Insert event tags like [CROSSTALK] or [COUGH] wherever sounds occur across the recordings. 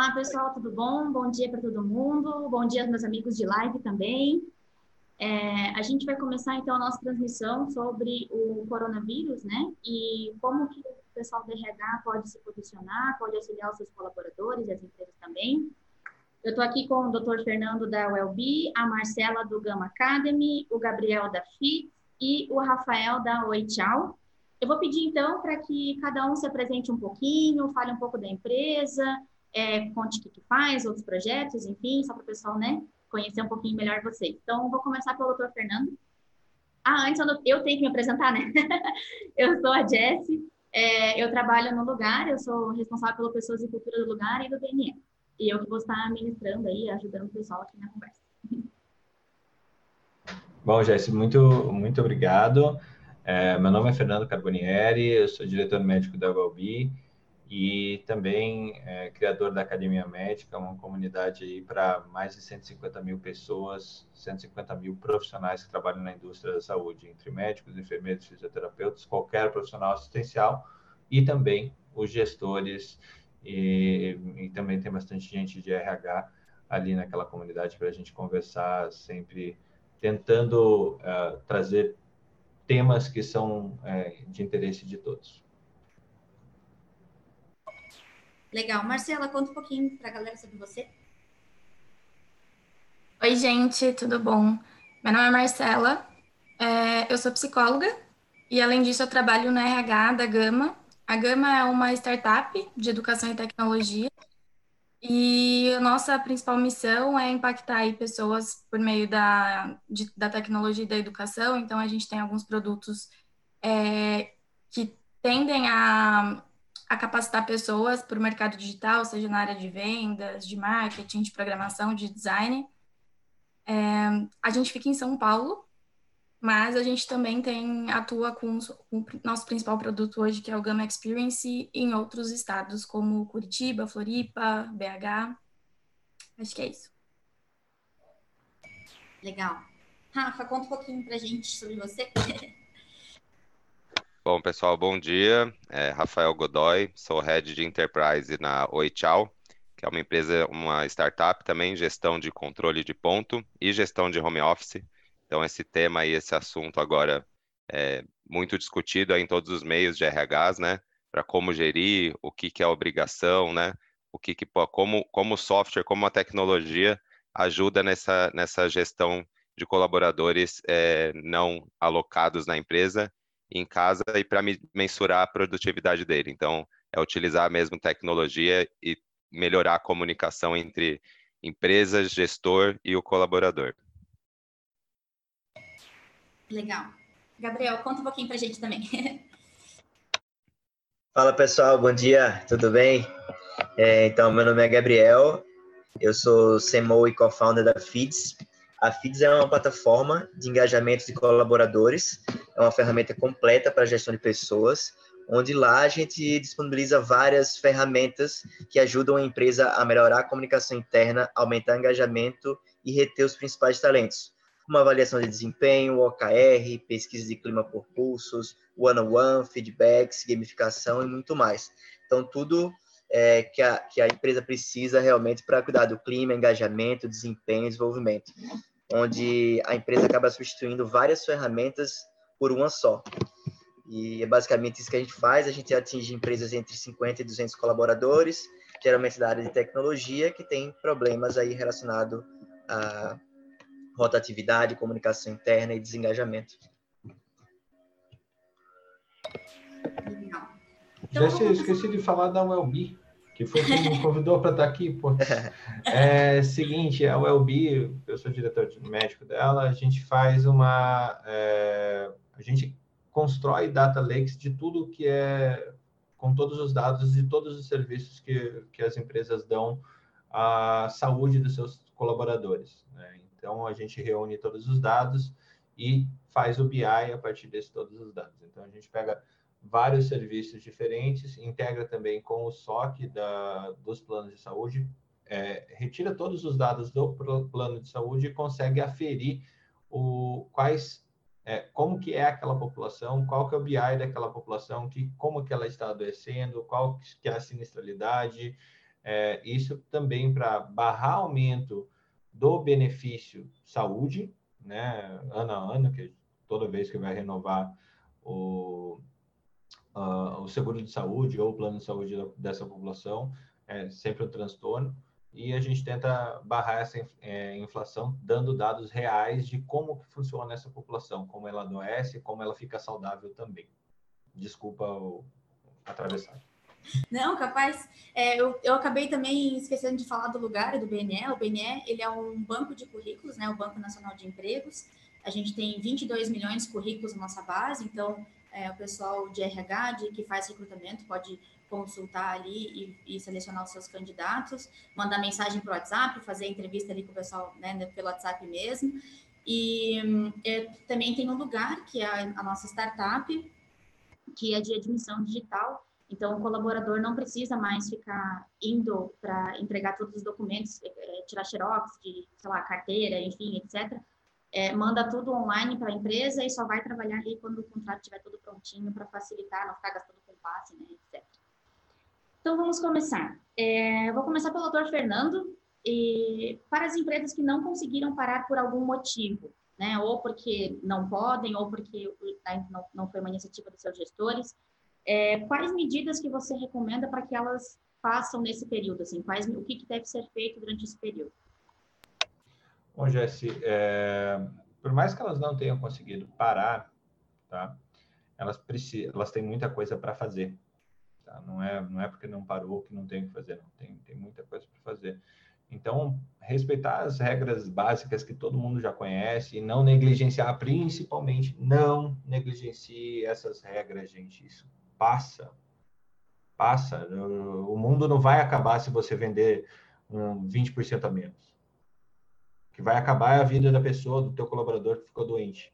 Olá, pessoal, tudo bom? Bom dia para todo mundo. Bom dia aos meus amigos de live também. É, a gente vai começar então a nossa transmissão sobre o coronavírus, né? E como que o pessoal do RH pode se posicionar, pode auxiliar os seus colaboradores e as empresas também. Eu estou aqui com o Dr. Fernando da Wellbe, a Marcela do Gama Academy, o Gabriel da FIT e o Rafael da Oi Tchau. Eu vou pedir então para que cada um se apresente um pouquinho, fale um pouco da empresa, é, conte o que, que faz, outros projetos, enfim, só para o pessoal, né, conhecer um pouquinho melhor vocês. Então, vou começar pelo Dr. Fernando. Ah, antes eu tenho que me apresentar, né? [LAUGHS] eu sou a Jessie, é, eu trabalho no lugar, eu sou responsável pelo Pessoas e Cultura do Lugar e do DNE. E eu que vou estar ministrando aí, ajudando o pessoal aqui na conversa. [LAUGHS] Bom, Jessie, muito, muito obrigado. É, meu nome é Fernando Carbonieri, eu sou diretor médico da ULB e também é, criador da Academia Médica, uma comunidade aí para mais de 150 mil pessoas, 150 mil profissionais que trabalham na indústria da saúde, entre médicos, enfermeiros, fisioterapeutas, qualquer profissional assistencial e também os gestores e, e também tem bastante gente de RH ali naquela comunidade para a gente conversar sempre tentando uh, trazer temas que são uh, de interesse de todos. Legal. Marcela, conta um pouquinho para a galera sobre você. Oi, gente, tudo bom? Meu nome é Marcela, é, eu sou psicóloga e, além disso, eu trabalho na RH da Gama. A Gama é uma startup de educação e tecnologia e a nossa principal missão é impactar aí pessoas por meio da, de, da tecnologia e da educação. Então, a gente tem alguns produtos é, que tendem a a capacitar pessoas para o mercado digital, seja na área de vendas, de marketing, de programação, de design. É, a gente fica em São Paulo, mas a gente também tem atua com, o nosso principal produto hoje, que é o Gama Experience, em outros estados, como Curitiba, Floripa, BH. Acho que é isso. Legal. Rafa, conta um pouquinho para gente sobre você. [LAUGHS] Bom, pessoal, bom dia. É Rafael Godoy, sou head de enterprise na Oi que é uma empresa, uma startup também, gestão de controle de ponto e gestão de home office. Então, esse tema e esse assunto agora é muito discutido em todos os meios de RHs, né? Para como gerir, o que, que é obrigação, né? O que, que como, como software, como a tecnologia ajuda nessa, nessa gestão de colaboradores é, não alocados na empresa em casa e para mensurar a produtividade dele. Então, é utilizar mesmo tecnologia e melhorar a comunicação entre empresa, gestor e o colaborador. Legal. Gabriel, conta um pouquinho para a gente também. [LAUGHS] Fala pessoal, bom dia, tudo bem? É, então, meu nome é Gabriel, eu sou CMO e co-founder da FIDS, a FIDS é uma plataforma de engajamento de colaboradores, é uma ferramenta completa para gestão de pessoas, onde lá a gente disponibiliza várias ferramentas que ajudam a empresa a melhorar a comunicação interna, aumentar o engajamento e reter os principais talentos, como avaliação de desempenho, OKR, pesquisa de clima por pulsos, one-on-one, feedbacks, gamificação e muito mais. Então, tudo é, que, a, que a empresa precisa realmente para cuidar do clima, engajamento, desempenho desenvolvimento onde a empresa acaba substituindo várias ferramentas por uma só. E é basicamente isso que a gente faz, a gente atinge empresas entre 50 e 200 colaboradores, geralmente da área de tecnologia, que tem problemas aí relacionados a rotatividade, comunicação interna e desengajamento. Já esqueci de falar da Wellbe que foi quem me convidou para estar tá aqui. Pô. [LAUGHS] É seguinte, a WellBe, eu sou diretor de médico dela, a gente faz uma... É, a gente constrói data lakes de tudo que é... com todos os dados de todos os serviços que, que as empresas dão à saúde dos seus colaboradores. Né? Então, a gente reúne todos os dados e faz o BI a partir de todos os dados. Então, a gente pega vários serviços diferentes, integra também com o SOC da, dos planos de saúde, é, retira todos os dados do plano de saúde e consegue aferir o, quais, é, como que é aquela população, qual que é o BI daquela população, que, como que ela está adoecendo, qual que é a sinistralidade, É, isso também para barrar aumento do benefício saúde, né, ano a ano, que toda vez que vai renovar o, uh, o seguro de saúde ou o plano de saúde dessa população, é sempre um transtorno. E a gente tenta barrar essa é, inflação dando dados reais de como que funciona essa população, como ela adoece, como ela fica saudável também. Desculpa o atravessar. Não, capaz. É, eu, eu acabei também esquecendo de falar do lugar do BNE. O BNE ele é um banco de currículos, né? O Banco Nacional de Empregos. A gente tem 22 milhões de currículos na nossa base, então é, o pessoal de RH, de, que faz recrutamento, pode consultar ali e, e selecionar os seus candidatos, mandar mensagem para o WhatsApp, fazer entrevista ali com o pessoal né, pelo WhatsApp mesmo. E é, também tem um lugar, que é a, a nossa startup, que é de admissão digital, então, o colaborador não precisa mais ficar indo para entregar todos os documentos, é, tirar xerox de, sei lá, carteira, enfim, etc. É, manda tudo online para a empresa e só vai trabalhar ali quando o contrato estiver tudo prontinho para facilitar, não ficar gastando com passe, né, etc. Então, vamos começar. É, vou começar pelo doutor Fernando. E para as empresas que não conseguiram parar por algum motivo, né, ou porque não podem, ou porque não, não foi uma iniciativa dos seus gestores, é, quais medidas que você recomenda para que elas façam nesse período? Assim, quais, o que, que deve ser feito durante esse período? Bom, Jesse, é, por mais que elas não tenham conseguido parar, tá? Elas precisam, elas têm muita coisa para fazer. Tá? Não é, não é porque não parou que não tem o que fazer, não tem, tem muita coisa para fazer. Então, respeitar as regras básicas que todo mundo já conhece e não negligenciar, principalmente, não negligencie essas regras, gente. Isso passa. Passa. O mundo não vai acabar se você vender um 20% a menos. Que vai acabar é a vida da pessoa, do teu colaborador que ficou doente.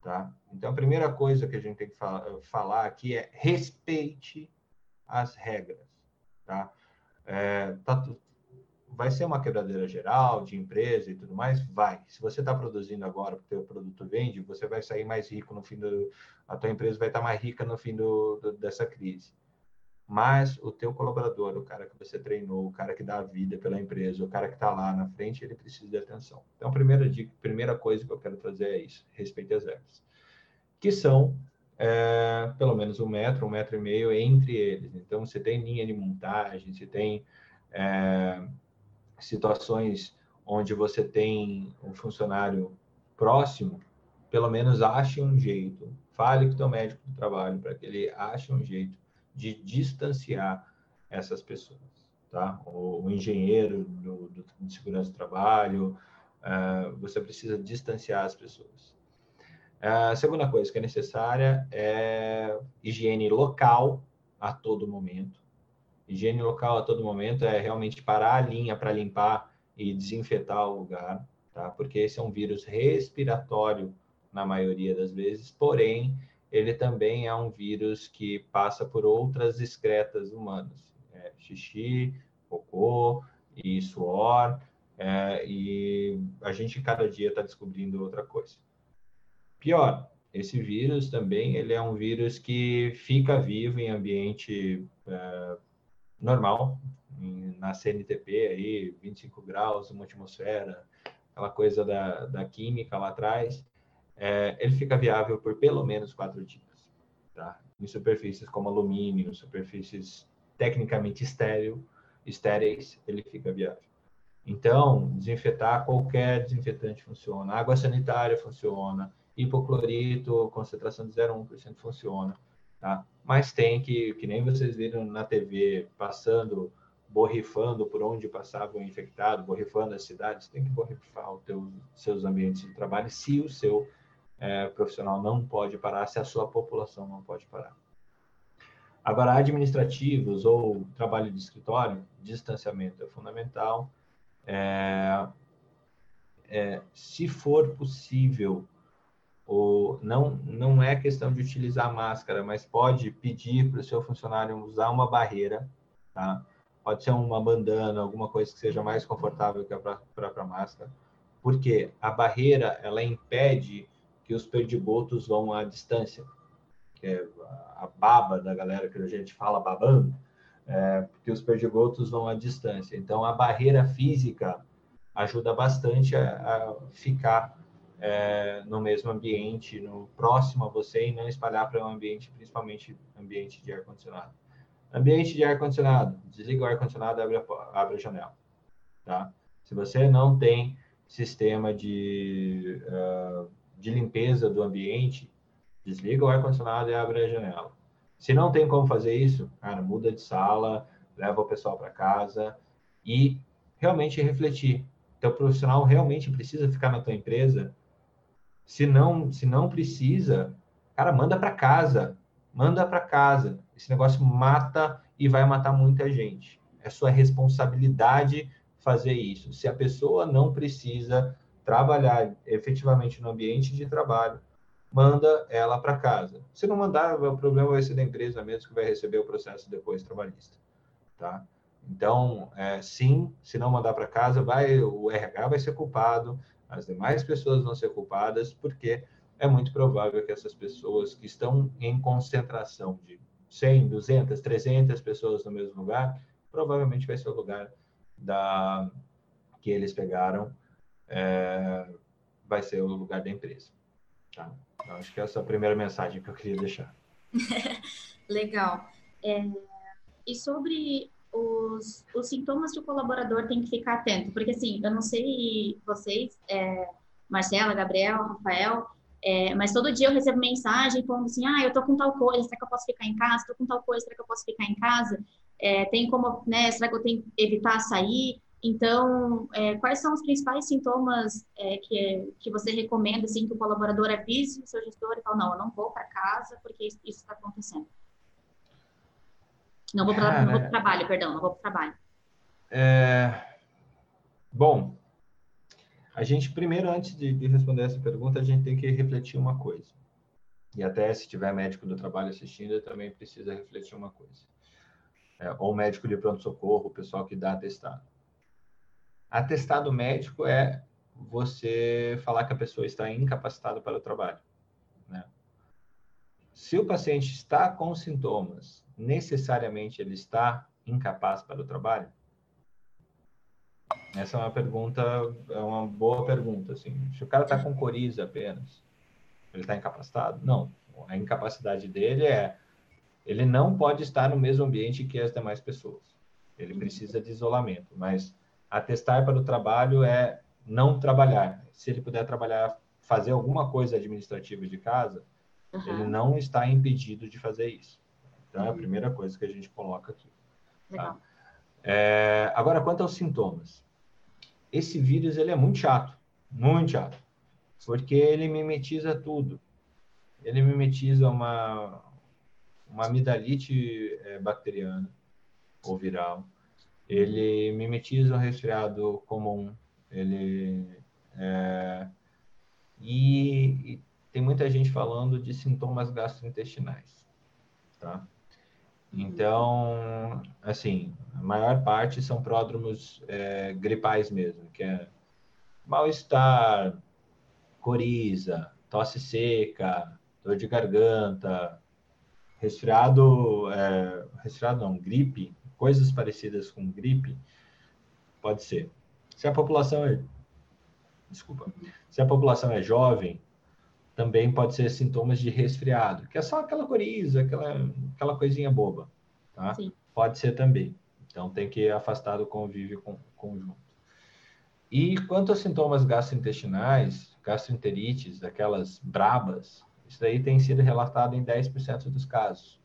Tá? Então, a primeira coisa que a gente tem que falar aqui é respeite as regras. Tá? É, tá, vai ser uma quebradeira geral de empresa e tudo mais? Vai. Se você está produzindo agora, porque o produto vende, você vai sair mais rico no fim do... A tua empresa vai estar tá mais rica no fim do, do, dessa crise. Mas o teu colaborador, o cara que você treinou, o cara que dá a vida pela empresa, o cara que está lá na frente, ele precisa de atenção. Então, a primeira dica, primeira coisa que eu quero trazer é isso, respeite as regras. Que são é, pelo menos um metro, um metro e meio entre eles. Então, você tem linha de montagem, você tem é, situações onde você tem um funcionário próximo, pelo menos ache um jeito, fale com o teu médico do trabalho para que ele ache um jeito de distanciar essas pessoas, tá? O, o engenheiro do, do, de segurança do trabalho, uh, você precisa distanciar as pessoas. Uh, a segunda coisa que é necessária é higiene local a todo momento. Higiene local a todo momento é realmente parar a linha para limpar e desinfetar o lugar, tá? Porque esse é um vírus respiratório na maioria das vezes, porém, ele também é um vírus que passa por outras excretas humanas, é, xixi, cocô e suor, é, e a gente cada dia está descobrindo outra coisa. Pior, esse vírus também ele é um vírus que fica vivo em ambiente é, normal, na CNTP aí, 25 graus, uma atmosfera, aquela coisa da, da química lá atrás, é, ele fica viável por pelo menos quatro dias, tá? Em superfícies como alumínio, superfícies tecnicamente estéril, estéreis, ele fica viável. Então, desinfetar qualquer desinfetante funciona, água sanitária funciona, hipoclorito, concentração de 0,1% funciona, tá? Mas tem que, que nem vocês viram na TV, passando, borrifando por onde passava o infectado, borrifando as cidades, tem que borrifar os seus ambientes de trabalho se o seu é, profissional não pode parar, se a sua população não pode parar. Agora, administrativos ou trabalho de escritório, distanciamento é fundamental. É, é, se for possível, ou não, não é questão de utilizar máscara, mas pode pedir para o seu funcionário usar uma barreira, tá? Pode ser uma bandana, alguma coisa que seja mais confortável que a própria máscara, porque a barreira ela impede que os perdigotos vão à distância, que é a baba da galera que a gente fala babando, é, porque os perdigotos vão à distância. Então, a barreira física ajuda bastante a, a ficar é, no mesmo ambiente, no próximo a você e não espalhar para um ambiente, principalmente ambiente de ar-condicionado. Ambiente de ar-condicionado, desliga o ar-condicionado, abre abre a janela, tá? Se você não tem sistema de, uh, de limpeza do ambiente, desliga o ar-condicionado e abre a janela. Se não tem como fazer isso, cara, muda de sala, leva o pessoal para casa e realmente refletir. Teu profissional realmente precisa ficar na tua empresa? Se não, se não precisa, cara, manda para casa. Manda para casa. Esse negócio mata e vai matar muita gente. É sua responsabilidade fazer isso. Se a pessoa não precisa trabalhar efetivamente no ambiente de trabalho, manda ela para casa. Se não mandar, o problema vai ser da empresa mesmo que vai receber o processo depois trabalhista, tá? Então, é, sim, se não mandar para casa, vai o RH vai ser culpado, as demais pessoas vão ser culpadas, porque é muito provável que essas pessoas que estão em concentração de 100, 200, 300 pessoas no mesmo lugar, provavelmente vai ser o lugar da que eles pegaram, é, vai ser o lugar da empresa. Tá? Então, acho que essa é a primeira mensagem que eu queria deixar. [LAUGHS] Legal. É, e sobre os, os sintomas que o colaborador tem que ficar atento, porque assim, eu não sei vocês, é, Marcela, Gabriel, Rafael, é, mas todo dia eu recebo mensagem falando assim, ah, eu tô com tal coisa, será que eu posso ficar em casa? Tô com tal coisa, será que eu posso ficar em casa? É, tem como, né, será que eu tenho que evitar sair? Então, é, quais são os principais sintomas é, que, que você recomenda, assim, que o colaborador avise o seu gestor e fala, não, eu não vou para casa porque isso está acontecendo. Não vou para o trabalho, perdão, não vou para o trabalho. É... Bom, a gente primeiro, antes de, de, responder essa pergunta, a gente tem que refletir uma coisa. E até se tiver médico do trabalho assistindo, também precisa refletir uma coisa. É, ou médico de pronto-socorro, o pessoal que dá atestado. Atestado médico é você falar que a pessoa está incapacitada para o trabalho. Né? Se o paciente está com sintomas, necessariamente ele está incapaz para o trabalho? Essa é uma pergunta, é uma boa pergunta. Assim. Se o cara está com coriza apenas, ele está incapacitado? Não. A incapacidade dele é ele não pode estar no mesmo ambiente que as demais pessoas. Ele precisa de isolamento, mas atestar para o trabalho é não trabalhar. Se ele puder trabalhar, fazer alguma coisa administrativa de casa, uhum. ele não está impedido de fazer isso. Então, é a uhum. primeira coisa que a gente coloca aqui. Tá? É, agora, quanto aos sintomas. Esse vírus, ele é muito chato, muito chato, porque ele mimetiza tudo. Ele mimetiza uma, uma amidalite é, bacteriana ou viral. Ele mimetiza um resfriado comum. Ele é, e, e, tem muita gente falando de sintomas gastrointestinais, tá? Então, assim, a maior parte são pródromos é, gripais mesmo, que é mal-estar, coriza, tosse seca, dor de garganta, resfriado, é, resfriado não, gripe, coisas parecidas com gripe, pode ser. Se a população é, desculpa, se a população é jovem, também pode ser sintomas de resfriado, que é só aquela coriza, aquela, aquela coisinha boba, tá? Sim. Pode ser também. Então tem que afastar do convívio com, conjunto. E quanto aos sintomas gastrointestinais, gastroenterites, aquelas brabas, isso daí tem sido relatado em 10% dos casos.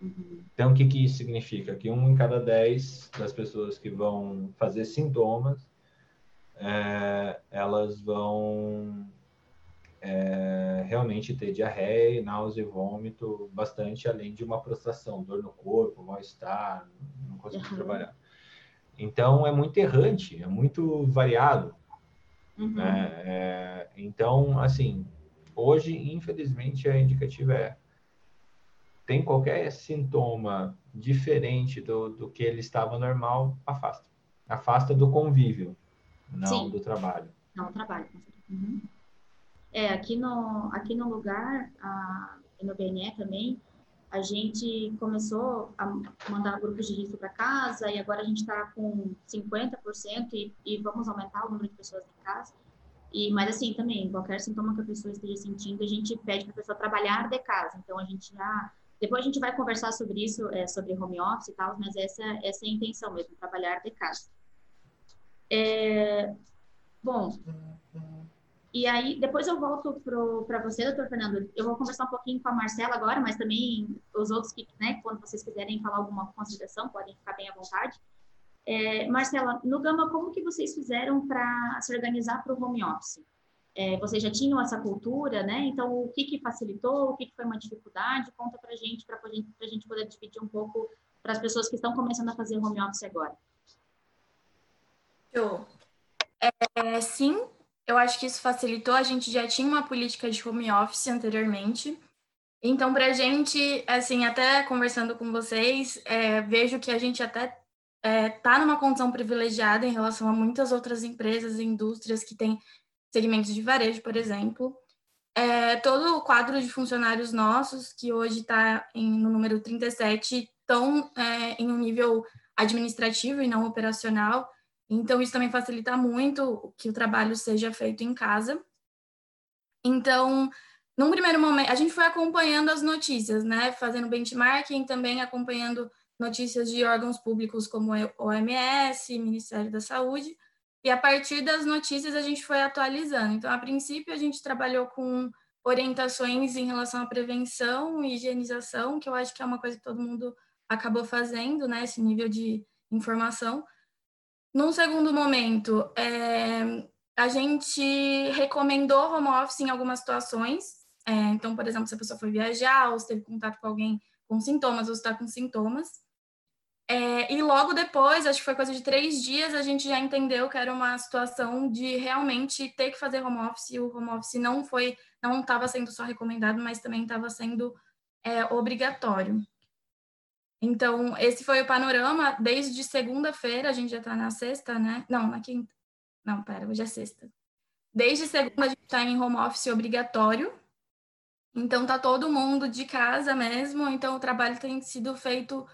Uhum. Então, o que, que isso significa? Que um em cada 10 das pessoas que vão fazer sintomas, é, elas vão é, realmente ter diarreia, náusea e vômito bastante, além de uma prostração, dor no corpo, mal-estar, não conseguir uhum. trabalhar. Então, é muito errante, é muito variado. Uhum. Né? É, então, assim, Hoje, infelizmente, a indicativa é tem qualquer sintoma diferente do, do que ele estava normal, afasta. Afasta do convívio, não Sim. do trabalho. Não, do trabalho. Uhum. É, aqui no, aqui no lugar, a, no BNE também, a gente começou a mandar grupos de risco para casa e agora a gente está com 50% e, e vamos aumentar o número de pessoas em casa. E, mas assim, também, qualquer sintoma que a pessoa esteja sentindo, a gente pede para a pessoa trabalhar de casa. Então, a gente já... Depois a gente vai conversar sobre isso, é, sobre home office e tal, mas essa, essa é a intenção mesmo, trabalhar de casa. É, bom, e aí, depois eu volto para você, doutor Fernando. Eu vou conversar um pouquinho com a Marcela agora, mas também os outros que, né, quando vocês quiserem falar alguma consideração, podem ficar bem à vontade. É, Marcela, no Gama, como que vocês fizeram para se organizar para o home office? É, vocês já tinham essa cultura, né? Então, o que, que facilitou, o que, que foi uma dificuldade? Conta para gente, para a gente poder dividir um pouco para as pessoas que estão começando a fazer home office agora. Show. É, sim, eu acho que isso facilitou. A gente já tinha uma política de home office anteriormente. Então, para a gente, assim, até conversando com vocês, é, vejo que a gente até está é, numa condição privilegiada em relação a muitas outras empresas e indústrias que têm segmentos de varejo, por exemplo. É, todo o quadro de funcionários nossos, que hoje está no número 37, estão é, em um nível administrativo e não operacional. Então, isso também facilita muito que o trabalho seja feito em casa. Então, num primeiro momento, a gente foi acompanhando as notícias, né? Fazendo benchmarking, também acompanhando notícias de órgãos públicos como o OMS, Ministério da Saúde, e a partir das notícias a gente foi atualizando. Então, a princípio, a gente trabalhou com orientações em relação à prevenção e higienização, que eu acho que é uma coisa que todo mundo acabou fazendo, né? Esse nível de informação. Num segundo momento, é, a gente recomendou home office em algumas situações. É, então, por exemplo, se a pessoa foi viajar ou se teve contato com alguém com sintomas ou está com sintomas. É, e logo depois, acho que foi coisa de três dias, a gente já entendeu que era uma situação de realmente ter que fazer home office. O home office não foi, não estava sendo só recomendado, mas também estava sendo é, obrigatório. Então, esse foi o panorama. Desde segunda-feira, a gente já está na sexta, né? Não, na quinta. Não, pera, hoje é sexta. Desde segunda, a gente está em home office obrigatório. Então, tá todo mundo de casa mesmo. Então, o trabalho tem sido feito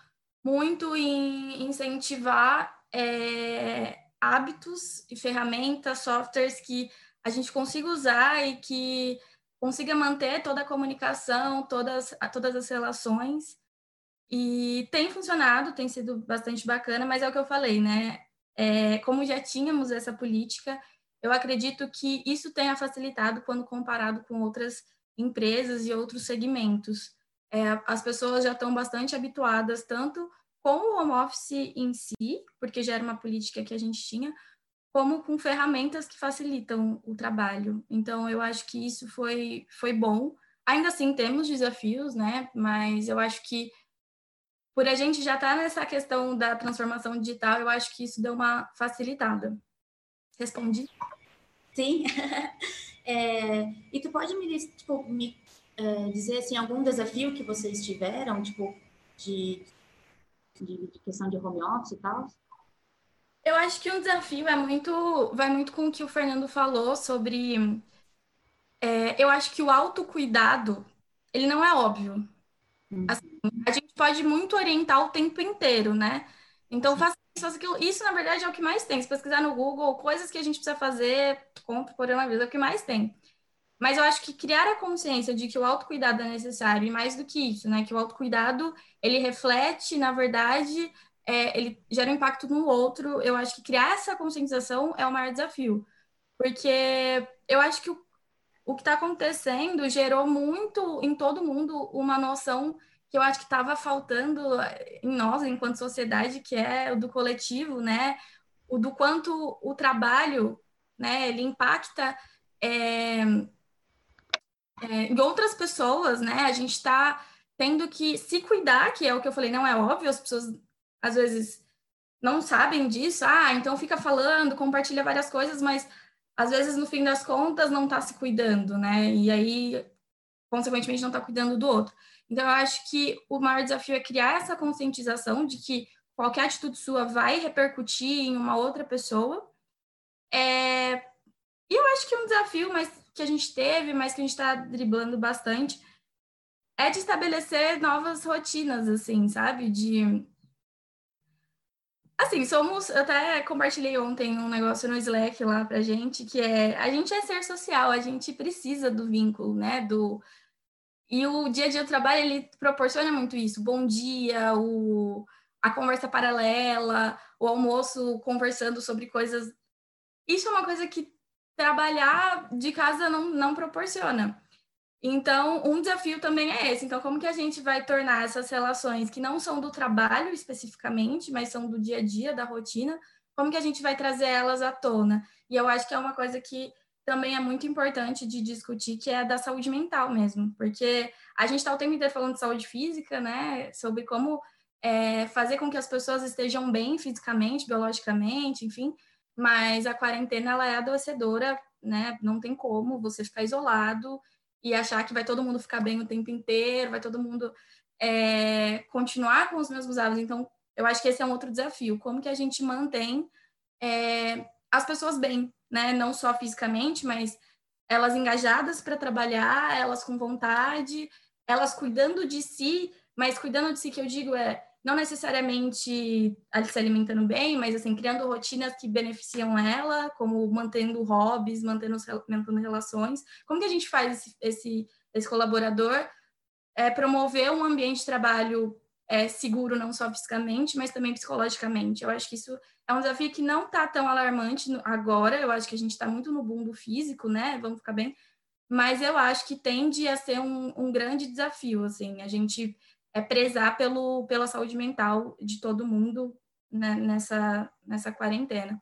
muito em incentivar é, hábitos e ferramentas, softwares que a gente consiga usar e que consiga manter toda a comunicação, todas, todas as relações e tem funcionado, tem sido bastante bacana, mas é o que eu falei, né? É, como já tínhamos essa política, eu acredito que isso tenha facilitado quando comparado com outras empresas e outros segmentos. É, as pessoas já estão bastante habituadas, tanto com o home office em si, porque já era uma política que a gente tinha, como com ferramentas que facilitam o trabalho. Então, eu acho que isso foi, foi bom. Ainda assim, temos desafios, né? Mas eu acho que por a gente já estar tá nessa questão da transformação digital, eu acho que isso deu uma facilitada. Respondi? Sim. [LAUGHS] é, e tu pode me, tipo, me é, dizer assim, algum desafio que vocês tiveram, tipo, de, de, de, questão de home office e tal? Eu acho que um desafio é muito, vai muito com o que o Fernando falou sobre. É, eu acho que o autocuidado, ele não é óbvio. Uhum. Assim, a gente pode muito orientar o tempo inteiro, né? Então, faça isso, faça aquilo. Isso, na verdade, é o que mais tem. Se pesquisar no Google, coisas que a gente precisa fazer contra o coronavírus, é o que mais tem. Mas eu acho que criar a consciência de que o autocuidado é necessário, e mais do que isso, né? Que o autocuidado, ele reflete, na verdade, é, ele gera impacto no outro. Eu acho que criar essa conscientização é o maior desafio. Porque eu acho que o o que está acontecendo gerou muito em todo mundo uma noção que eu acho que estava faltando em nós, enquanto sociedade, que é o do coletivo, né? O do quanto o trabalho, né? Ele impacta é, é, em outras pessoas, né? A gente está tendo que se cuidar, que é o que eu falei, não é óbvio, as pessoas às vezes não sabem disso, ah, então fica falando, compartilha várias coisas, mas às vezes, no fim das contas, não está se cuidando, né? E aí, consequentemente, não está cuidando do outro. Então, eu acho que o maior desafio é criar essa conscientização de que qualquer atitude sua vai repercutir em uma outra pessoa. É... E eu acho que um desafio mas que a gente teve, mas que a gente está driblando bastante, é de estabelecer novas rotinas, assim, sabe? De Assim, somos. Eu até compartilhei ontem um negócio no Slack lá pra gente, que é a gente é ser social, a gente precisa do vínculo, né? Do, e o dia a dia do trabalho ele proporciona muito isso. Bom dia, o, a conversa paralela, o almoço conversando sobre coisas. Isso é uma coisa que trabalhar de casa não, não proporciona. Então, um desafio também é esse. Então, como que a gente vai tornar essas relações que não são do trabalho especificamente, mas são do dia a dia, da rotina, como que a gente vai trazer elas à tona? E eu acho que é uma coisa que também é muito importante de discutir, que é a da saúde mental mesmo, porque a gente está o tempo inteiro falando de saúde física, né, sobre como é, fazer com que as pessoas estejam bem fisicamente, biologicamente, enfim, mas a quarentena, ela é adoecedora, né, não tem como você ficar isolado, e achar que vai todo mundo ficar bem o tempo inteiro, vai todo mundo é, continuar com os mesmos hábitos. Então, eu acho que esse é um outro desafio. Como que a gente mantém é, as pessoas bem, né? Não só fisicamente, mas elas engajadas para trabalhar, elas com vontade, elas cuidando de si, mas cuidando de si que eu digo é não necessariamente se alimentando bem, mas assim, criando rotinas que beneficiam ela, como mantendo hobbies, mantendo, mantendo relações. Como que a gente faz esse, esse, esse colaborador é, promover um ambiente de trabalho é, seguro, não só fisicamente, mas também psicologicamente? Eu acho que isso é um desafio que não está tão alarmante agora, eu acho que a gente está muito no boom do físico, né? Vamos ficar bem. Mas eu acho que tende a ser um, um grande desafio, assim, a gente é prezar pelo, pela saúde mental de todo mundo né, nessa, nessa quarentena.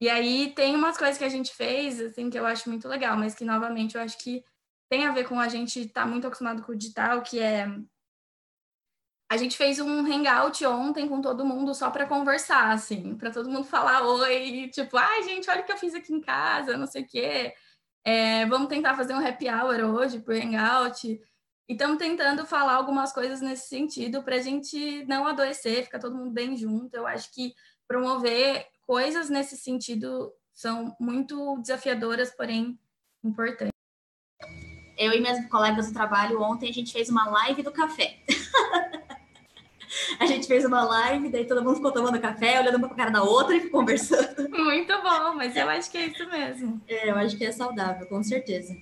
E aí tem umas coisas que a gente fez, assim, que eu acho muito legal, mas que, novamente, eu acho que tem a ver com a gente estar tá muito acostumado com o digital, que é... A gente fez um hangout ontem com todo mundo só para conversar, assim, para todo mundo falar oi, tipo, ai, gente, olha o que eu fiz aqui em casa, não sei o quê. É, vamos tentar fazer um happy hour hoje por hangout. E estamos tentando falar algumas coisas nesse sentido para a gente não adoecer, ficar todo mundo bem junto. Eu acho que promover coisas nesse sentido são muito desafiadoras, porém importantes. Eu e minhas colegas do trabalho ontem a gente fez uma live do café. [LAUGHS] a gente fez uma live, daí todo mundo ficou tomando café, olhando uma para a cara da outra e conversando. Muito bom, mas eu acho que é isso mesmo. É, eu acho que é saudável, com certeza.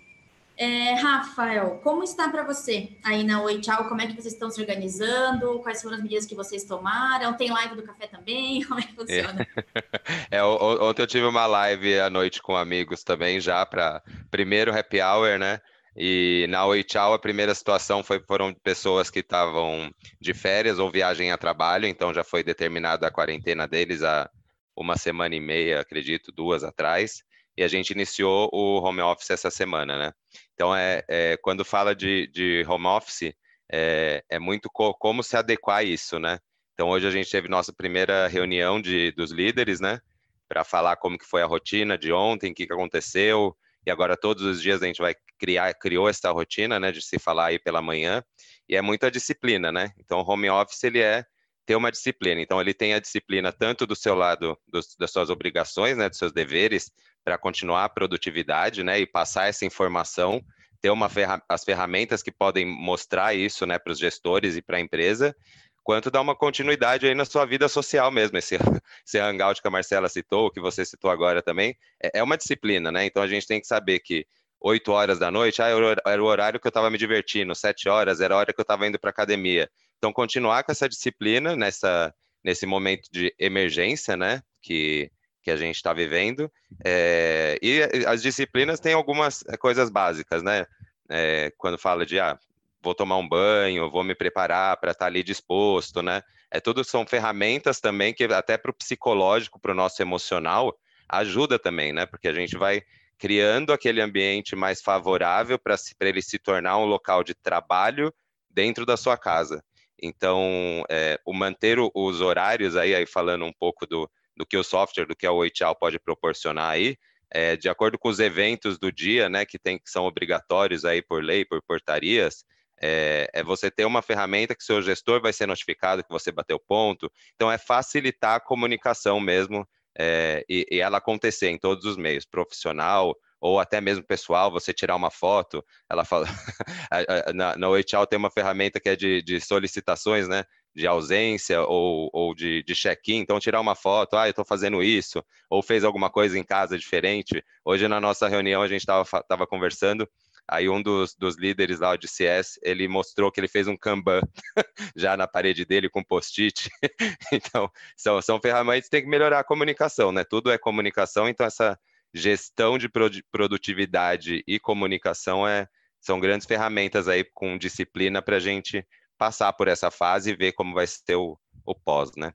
É, Rafael, como está para você aí na Oi Tchau? Como é que vocês estão se organizando? Quais foram as medidas que vocês tomaram? Tem live do café também? [LAUGHS] Como é que funciona? [LAUGHS] É, é ontem eu tive uma live à noite com amigos também, já para primeiro happy hour, né? E na Oi Tchau, a primeira situação foi, foram pessoas que estavam de férias ou viagem a trabalho, então já foi determinada a quarentena deles há uma semana e meia, acredito, duas atrás e a gente iniciou o home office essa semana, né? Então, é, é quando fala de, de home office, é, é muito co como se adequar a isso, né? Então, hoje a gente teve nossa primeira reunião de, dos líderes, né? Para falar como que foi a rotina de ontem, o que, que aconteceu, e agora todos os dias a gente vai criar, criou essa rotina, né? De se falar aí pela manhã, e é muita disciplina, né? Então, home office, ele é ter uma disciplina. Então, ele tem a disciplina tanto do seu lado, dos, das suas obrigações, né? Dos seus deveres, para continuar a produtividade, né, e passar essa informação, ter uma ferra as ferramentas que podem mostrar isso, né, para os gestores e para a empresa, quanto dar uma continuidade aí na sua vida social mesmo, esse, [LAUGHS] esse hangout que a Marcela citou, que você citou agora também, é, é uma disciplina, né, então a gente tem que saber que 8 horas da noite, ah, era o horário que eu estava me divertindo, 7 horas era a hora que eu estava indo para academia. Então, continuar com essa disciplina nessa, nesse momento de emergência, né, que que a gente está vivendo. É, e as disciplinas têm algumas coisas básicas, né? É, quando fala de, ah, vou tomar um banho, vou me preparar para estar tá ali disposto, né? É tudo são ferramentas também que até para o psicológico, para o nosso emocional, ajuda também, né? Porque a gente vai criando aquele ambiente mais favorável para ele se tornar um local de trabalho dentro da sua casa. Então, é, o manter os horários aí, aí falando um pouco do, do que o software, do que a Oitial pode proporcionar aí, é, de acordo com os eventos do dia, né, que, tem, que são obrigatórios aí por lei, por portarias, é, é, você ter uma ferramenta que seu gestor vai ser notificado que você bateu ponto. Então, é facilitar a comunicação mesmo é, e, e, ela acontecer em todos os meios, profissional ou até mesmo pessoal, você tirar uma foto, ela fala, [LAUGHS] na, na OHL tem uma ferramenta que é de, de solicitações, né, de ausência ou, ou de, de check-in, então tirar uma foto, ah, eu estou fazendo isso, ou fez alguma coisa em casa diferente. Hoje na nossa reunião a gente estava conversando, aí um dos, dos líderes lá de CS, ele mostrou que ele fez um Kanban [LAUGHS] já na parede dele com post-it. [LAUGHS] então, são, são ferramentas que tem que melhorar a comunicação, né? Tudo é comunicação, então essa gestão de produtividade e comunicação é, são grandes ferramentas aí com disciplina para a gente passar por essa fase e ver como vai ser o, o pós, né?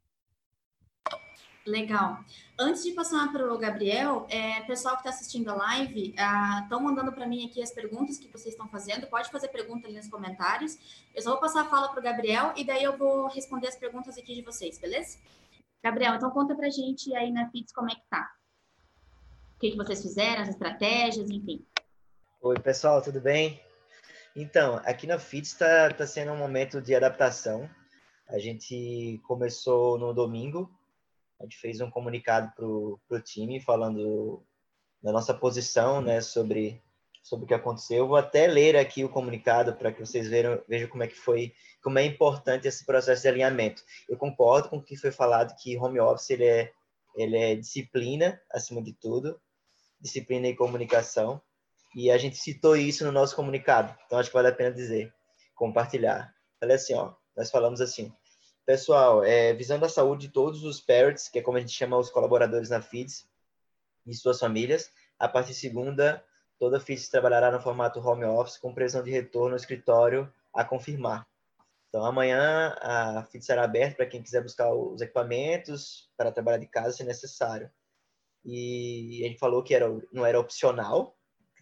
Legal. Antes de passar para o Gabriel, é, pessoal que está assistindo a live, estão ah, mandando para mim aqui as perguntas que vocês estão fazendo. Pode fazer pergunta ali nos comentários. Eu só vou passar a fala para o Gabriel e daí eu vou responder as perguntas aqui de vocês, beleza? Gabriel, então conta para a gente aí na FITS como é que tá. O que, que vocês fizeram, as estratégias, enfim. Oi, pessoal, tudo bem? Então, aqui na FITS está tá sendo um momento de adaptação. A gente começou no domingo, a gente fez um comunicado para o time falando da nossa posição né, sobre, sobre o que aconteceu. vou até ler aqui o comunicado para que vocês vejam, vejam como é que foi, como é importante esse processo de alinhamento. Eu concordo com o que foi falado que home office ele é, ele é disciplina acima de tudo, disciplina e comunicação. E a gente citou isso no nosso comunicado, então acho que vale a pena dizer, compartilhar. Olha assim, ó, nós falamos assim, pessoal, é, visando a saúde de todos os parents, que é como a gente chama os colaboradores na FIDS e suas famílias, a partir de segunda, toda a FIDS trabalhará no formato home office com previsão de retorno ao escritório a confirmar. Então, amanhã a FIDS será aberta para quem quiser buscar os equipamentos para trabalhar de casa, se necessário. E gente falou que era, não era opcional,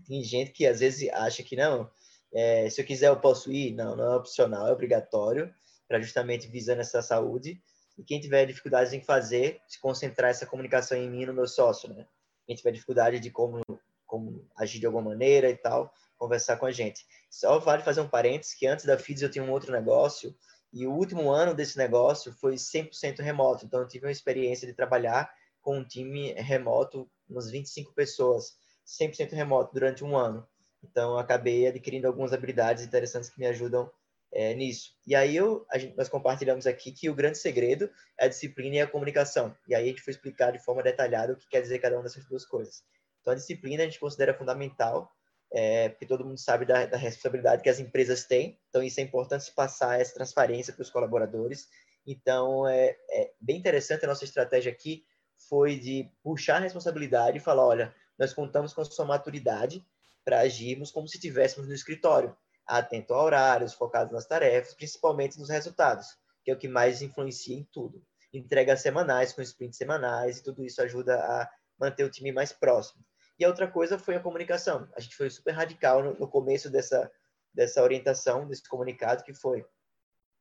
tem gente que às vezes acha que não, é, se eu quiser eu posso ir. Não, não é opcional, é obrigatório, para justamente visando essa saúde. E quem tiver dificuldades em fazer, se concentrar essa comunicação em mim no meu sócio, né? Quem tiver dificuldade de como, como agir de alguma maneira e tal, conversar com a gente. Só vale fazer um parênteses que antes da FIDS eu tinha um outro negócio e o último ano desse negócio foi 100% remoto. Então eu tive uma experiência de trabalhar com um time remoto, umas 25 pessoas 100% remoto durante um ano. Então, eu acabei adquirindo algumas habilidades interessantes que me ajudam é, nisso. E aí, eu, gente, nós compartilhamos aqui que o grande segredo é a disciplina e a comunicação. E aí, a gente foi explicar de forma detalhada o que quer dizer cada uma dessas duas coisas. Então, a disciplina a gente considera fundamental, é, porque todo mundo sabe da, da, responsabilidade que as empresas têm. Então, isso é importante se passar essa transparência para os colaboradores. Então, é, é bem interessante a nossa estratégia aqui foi de puxar a responsabilidade e falar, olha, nós contamos com a sua maturidade para agirmos como se estivéssemos no escritório, atento a horários, focado nas tarefas, principalmente nos resultados, que é o que mais influencia em tudo. Entregas semanais, com sprints semanais, e tudo isso ajuda a manter o time mais próximo. E a outra coisa foi a comunicação. A gente foi super radical no, no começo dessa, dessa orientação, desse comunicado, que foi: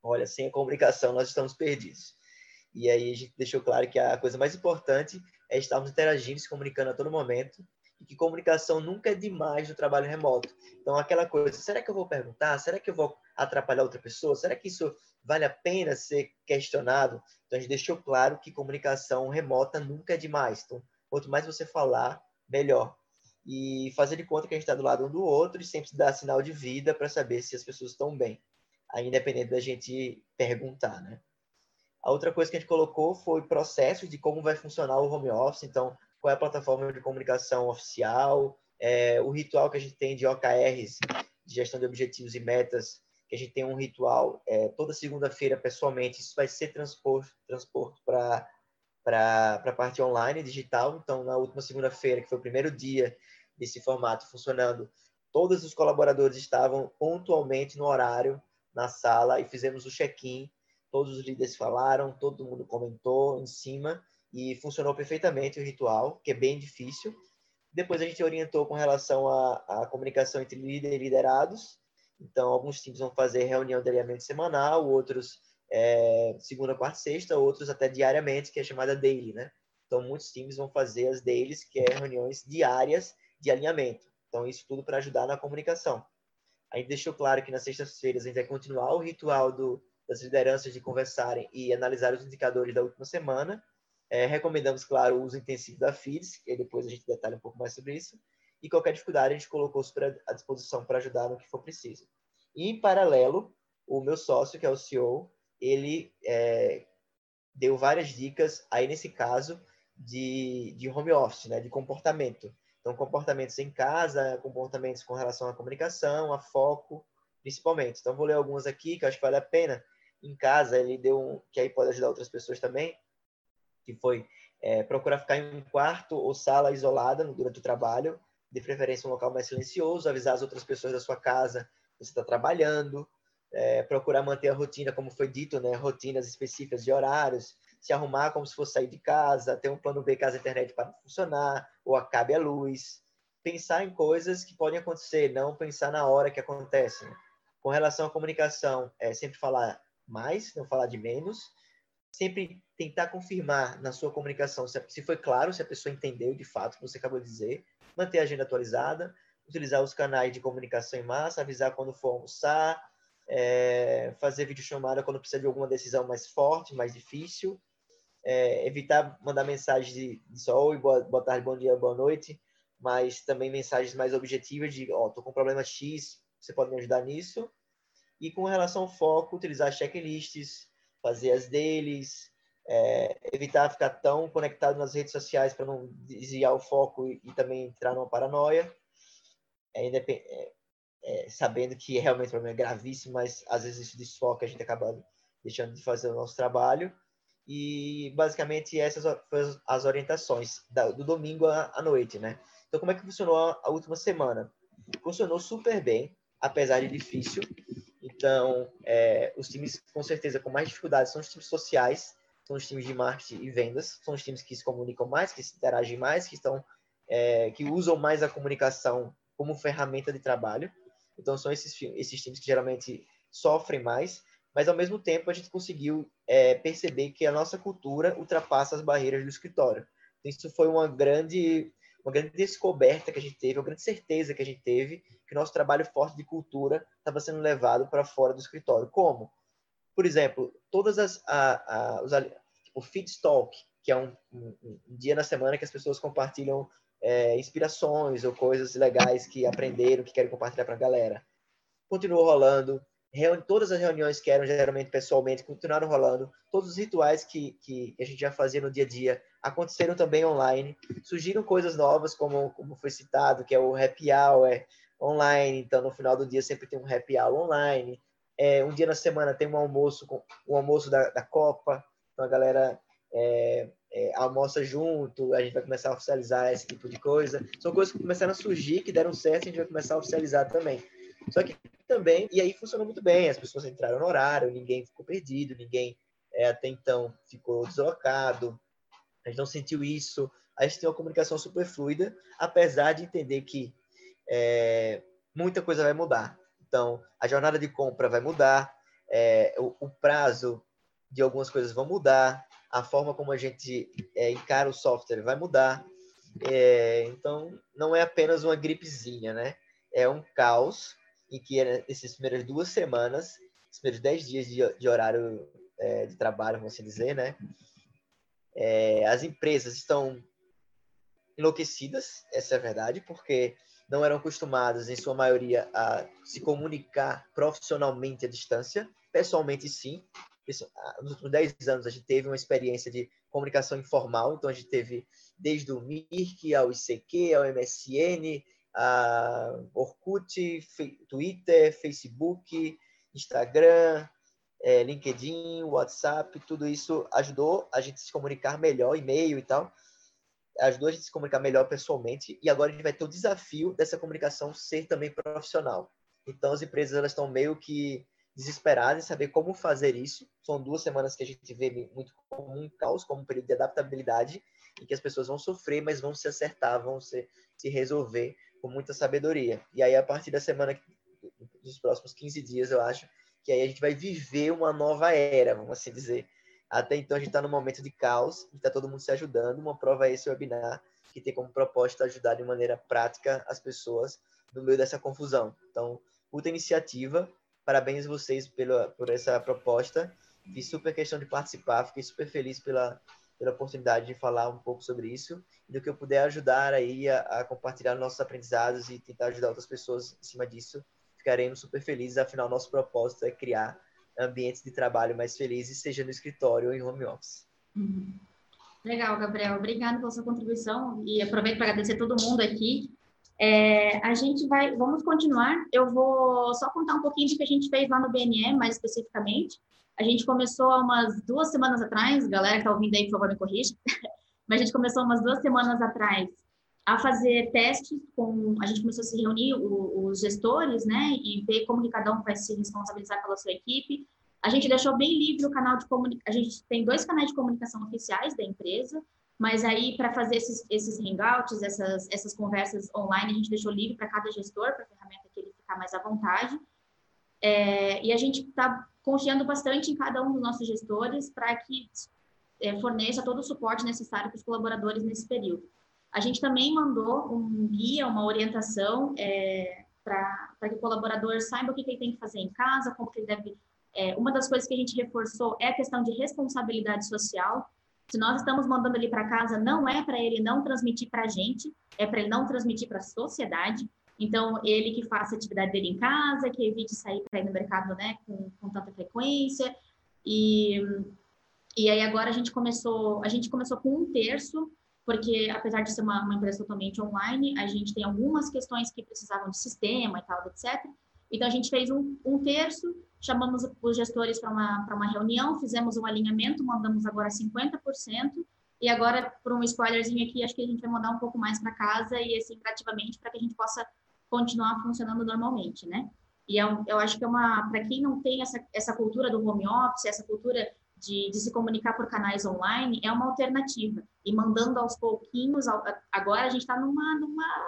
olha, sem a comunicação nós estamos perdidos. E aí a gente deixou claro que a coisa mais importante é estarmos interagindo, se comunicando a todo momento, e que comunicação nunca é demais no trabalho remoto. Então, aquela coisa, será que eu vou perguntar? Será que eu vou atrapalhar outra pessoa? Será que isso vale a pena ser questionado? Então, a gente deixou claro que comunicação remota nunca é demais. Então, quanto mais você falar, melhor. E fazer de conta que a gente está do lado um do outro e sempre dar sinal de vida para saber se as pessoas estão bem, aí independente da gente perguntar, né? A outra coisa que a gente colocou foi processos de como vai funcionar o home office, então, qual é a plataforma de comunicação oficial, é, o ritual que a gente tem de OKRs, de gestão de objetivos e metas, que a gente tem um ritual é, toda segunda-feira pessoalmente, isso vai ser transporto para para a parte online, digital. Então, na última segunda-feira, que foi o primeiro dia desse formato funcionando, todos os colaboradores estavam pontualmente no horário na sala e fizemos o check-in todos os líderes falaram, todo mundo comentou em cima e funcionou perfeitamente o ritual, que é bem difícil. Depois a gente orientou com relação à, à comunicação entre líder e liderados. Então, alguns times vão fazer reunião de alinhamento semanal, outros é, segunda, quarta, sexta, outros até diariamente, que é chamada daily, né? Então, muitos times vão fazer as dailies, que é reuniões diárias de alinhamento. Então, isso tudo para ajudar na comunicação. A gente deixou claro que nas sextas-feiras a gente vai continuar o ritual do, das lideranças de conversarem e analisar os indicadores da última semana. É, recomendamos, claro, o uso intensivo da FIDS, que depois a gente detalha um pouco mais sobre isso. E qualquer dificuldade, a gente colocou super à disposição para ajudar no que for preciso. E, em paralelo, o meu sócio, que é o CEO, ele é, deu várias dicas, aí nesse caso, de, de home office, né, de comportamento. Então, comportamentos em casa, comportamentos com relação à comunicação, a foco, principalmente. Então, vou ler alguns aqui que eu acho que vale a pena. Em casa, ele deu um, que aí pode ajudar outras pessoas também, que foi é, procurar ficar em um quarto ou sala isolada durante o trabalho, de preferência um local mais silencioso, avisar as outras pessoas da sua casa que você está trabalhando, é, procurar manter a rotina, como foi dito, né, rotinas específicas de horários, se arrumar como se fosse sair de casa, ter um plano B caso a internet para funcionar, ou acabe a luz. Pensar em coisas que podem acontecer, não pensar na hora que acontecem. Com relação à comunicação, é sempre falar mais, não falar de menos. Sempre tentar confirmar na sua comunicação se foi claro, se a pessoa entendeu de fato o que você acabou de dizer. Manter a agenda atualizada, utilizar os canais de comunicação em massa, avisar quando for almoçar, é, fazer videochamada quando precisa de alguma decisão mais forte, mais difícil, é, evitar mandar mensagens de, de só oi, boa, boa tarde, bom dia, boa noite, mas também mensagens mais objetivas de, ó, oh, tô com problema X, você pode me ajudar nisso. E com relação ao foco, utilizar checklists, fazer as deles, é, evitar ficar tão conectado nas redes sociais para não desviar o foco e, e, também entrar numa paranoia. É, é, é, sabendo que realmente o problema é gravíssimo, mas às vezes isso desfoca, a gente acaba deixando de fazer o nosso trabalho. E basicamente essas foram as orientações do domingo à noite, né? Então, como é que funcionou a última semana? Funcionou super bem, apesar de difícil. Então, é, os times com certeza com mais dificuldade são os times sociais, são os times de marketing e vendas, são os times que se comunicam mais, que se interagem mais, que estão, é, que usam mais a comunicação como ferramenta de trabalho. Então, são esses, esses times que geralmente sofrem mais mas ao mesmo tempo a gente conseguiu é, perceber que a nossa cultura ultrapassa as barreiras do escritório. Isso foi uma grande, uma grande descoberta que a gente teve, uma grande certeza que a gente teve que nosso trabalho forte de cultura estava sendo levado para fora do escritório. Como? Por exemplo, todas as a, a, os, tipo, Feedstock, que é um, um, um, dia na semana que as pessoas compartilham é, inspirações ou coisas legais que aprenderam, que querem compartilhar para a galera. Continuou rolando todas as reuniões que eram geralmente pessoalmente continuaram rolando, todos os rituais que, que, a gente já fazia no dia a dia aconteceram também online, surgiram coisas novas, como, como foi citado, que é o happy hour online, então no final do dia sempre tem um happy hour online, é, um dia na semana tem um almoço, um almoço da, da Copa, então a galera é, é, almoça junto, a gente vai começar a oficializar esse tipo de coisa, são coisas que começaram a surgir, que deram certo, a gente vai começar a oficializar também. Só que também, e aí funcionou muito bem, as pessoas entraram no horário, ninguém ficou perdido, ninguém é, até então ficou deslocado, a gente não sentiu isso, a gente tem uma comunicação super fluida, apesar de entender que é, muita coisa vai mudar. Então, a jornada de compra vai mudar, é, o, o, prazo de algumas coisas vão mudar, a forma como a gente é, encara o software vai mudar. É, então, não é apenas uma gripezinha, né? É um caos em que essas primeiras duas semanas, os primeiros dez dias de, de horário é, de trabalho, vamos assim dizer, né? É, as empresas estão enlouquecidas, essa é a verdade, porque não eram acostumadas, em sua maioria, a se comunicar profissionalmente à distância. Pessoalmente, sim. Nos últimos 10 anos, a gente teve uma experiência de comunicação informal, então a gente teve desde o MIRC ao ICQ, ao MSN, a Orkut, Twitter, Facebook, Instagram, é, LinkedIn, WhatsApp, tudo isso ajudou a gente se comunicar melhor, e-mail e tal, ajudou a gente se comunicar melhor pessoalmente, e agora a gente vai ter o desafio dessa comunicação ser também profissional. Então, as empresas elas estão meio que desesperadas em saber como fazer isso. São duas semanas que a gente vê muito como um caos, como um período de adaptabilidade, em que as pessoas vão sofrer, mas vão se acertar, vão se, se resolver com muita sabedoria. E aí, a partir da semana, dos próximos 15 dias, eu acho, que aí a gente vai viver uma nova era, vamos assim dizer. Até então, a gente está num momento de caos, está todo mundo se ajudando. Uma prova é esse webinar, que tem como proposta ajudar de maneira prática as pessoas no meio dessa confusão. Então, puta iniciativa, parabéns vocês pela, por essa proposta. Fiz super questão de participar, fiquei super feliz pela, pela oportunidade de falar um pouco sobre isso e do que eu puder ajudar aí a, a compartilhar nossos aprendizados e tentar ajudar outras pessoas em cima disso. Ficaremos super felizes, afinal, nosso propósito é criar ambientes de trabalho mais felizes, seja no escritório ou em home office. Uhum. Legal, Gabriel. Obrigada pela sua contribuição e aproveito para agradecer todo mundo aqui. É, a gente vai, vamos continuar. Eu vou só contar um pouquinho do que a gente fez lá no BNE, mais especificamente. A gente começou há umas duas semanas atrás, galera que está ouvindo aí, por favor, me corrija. [LAUGHS] Mas a gente começou umas duas semanas atrás a fazer testes com. A gente começou a se reunir, o, os gestores, né, e ver como que cada um vai se responsabilizar pela sua equipe. A gente deixou bem livre o canal de comunicação. A gente tem dois canais de comunicação oficiais da empresa, mas aí para fazer esses, esses hangouts, essas, essas conversas online, a gente deixou livre para cada gestor, para a ferramenta que ele ficar mais à vontade. É, e a gente está confiando bastante em cada um dos nossos gestores para que é, forneça todo o suporte necessário para os colaboradores nesse período. A gente também mandou um guia, uma orientação é, para que o colaborador saiba o que, que, ele tem que fazer em casa, como que ele deve. É, uma das coisas que a gente reforçou é a questão de responsabilidade social. Se nós estamos mandando ele para casa, não é para ele não transmitir para a gente, é para ele não transmitir para a sociedade. Então, ele que faça a atividade dele em casa, que evite sair para ir no mercado né, com, com tanta frequência. E, e aí agora a gente começou, a gente começou com um terço porque apesar de ser uma, uma, empresa totalmente online, a gente tem algumas questões que precisavam de sistema e tal, etc. Então, a gente fez um, um terço, chamamos os gestores para uma, uma reunião, fizemos um alinhamento, mandamos agora 50%, e agora, por um spoilerzinho aqui, acho que a gente vai mandar um pouco mais para casa e assim, ativamente, para que a gente possa continuar funcionando normalmente, né? E eu, é eu acho que é uma, para quem não tem essa, essa cultura do home office, essa cultura de, de, se comunicar por canais online é uma alternativa. E mandando aos pouquinhos, agora a gente está numa, numa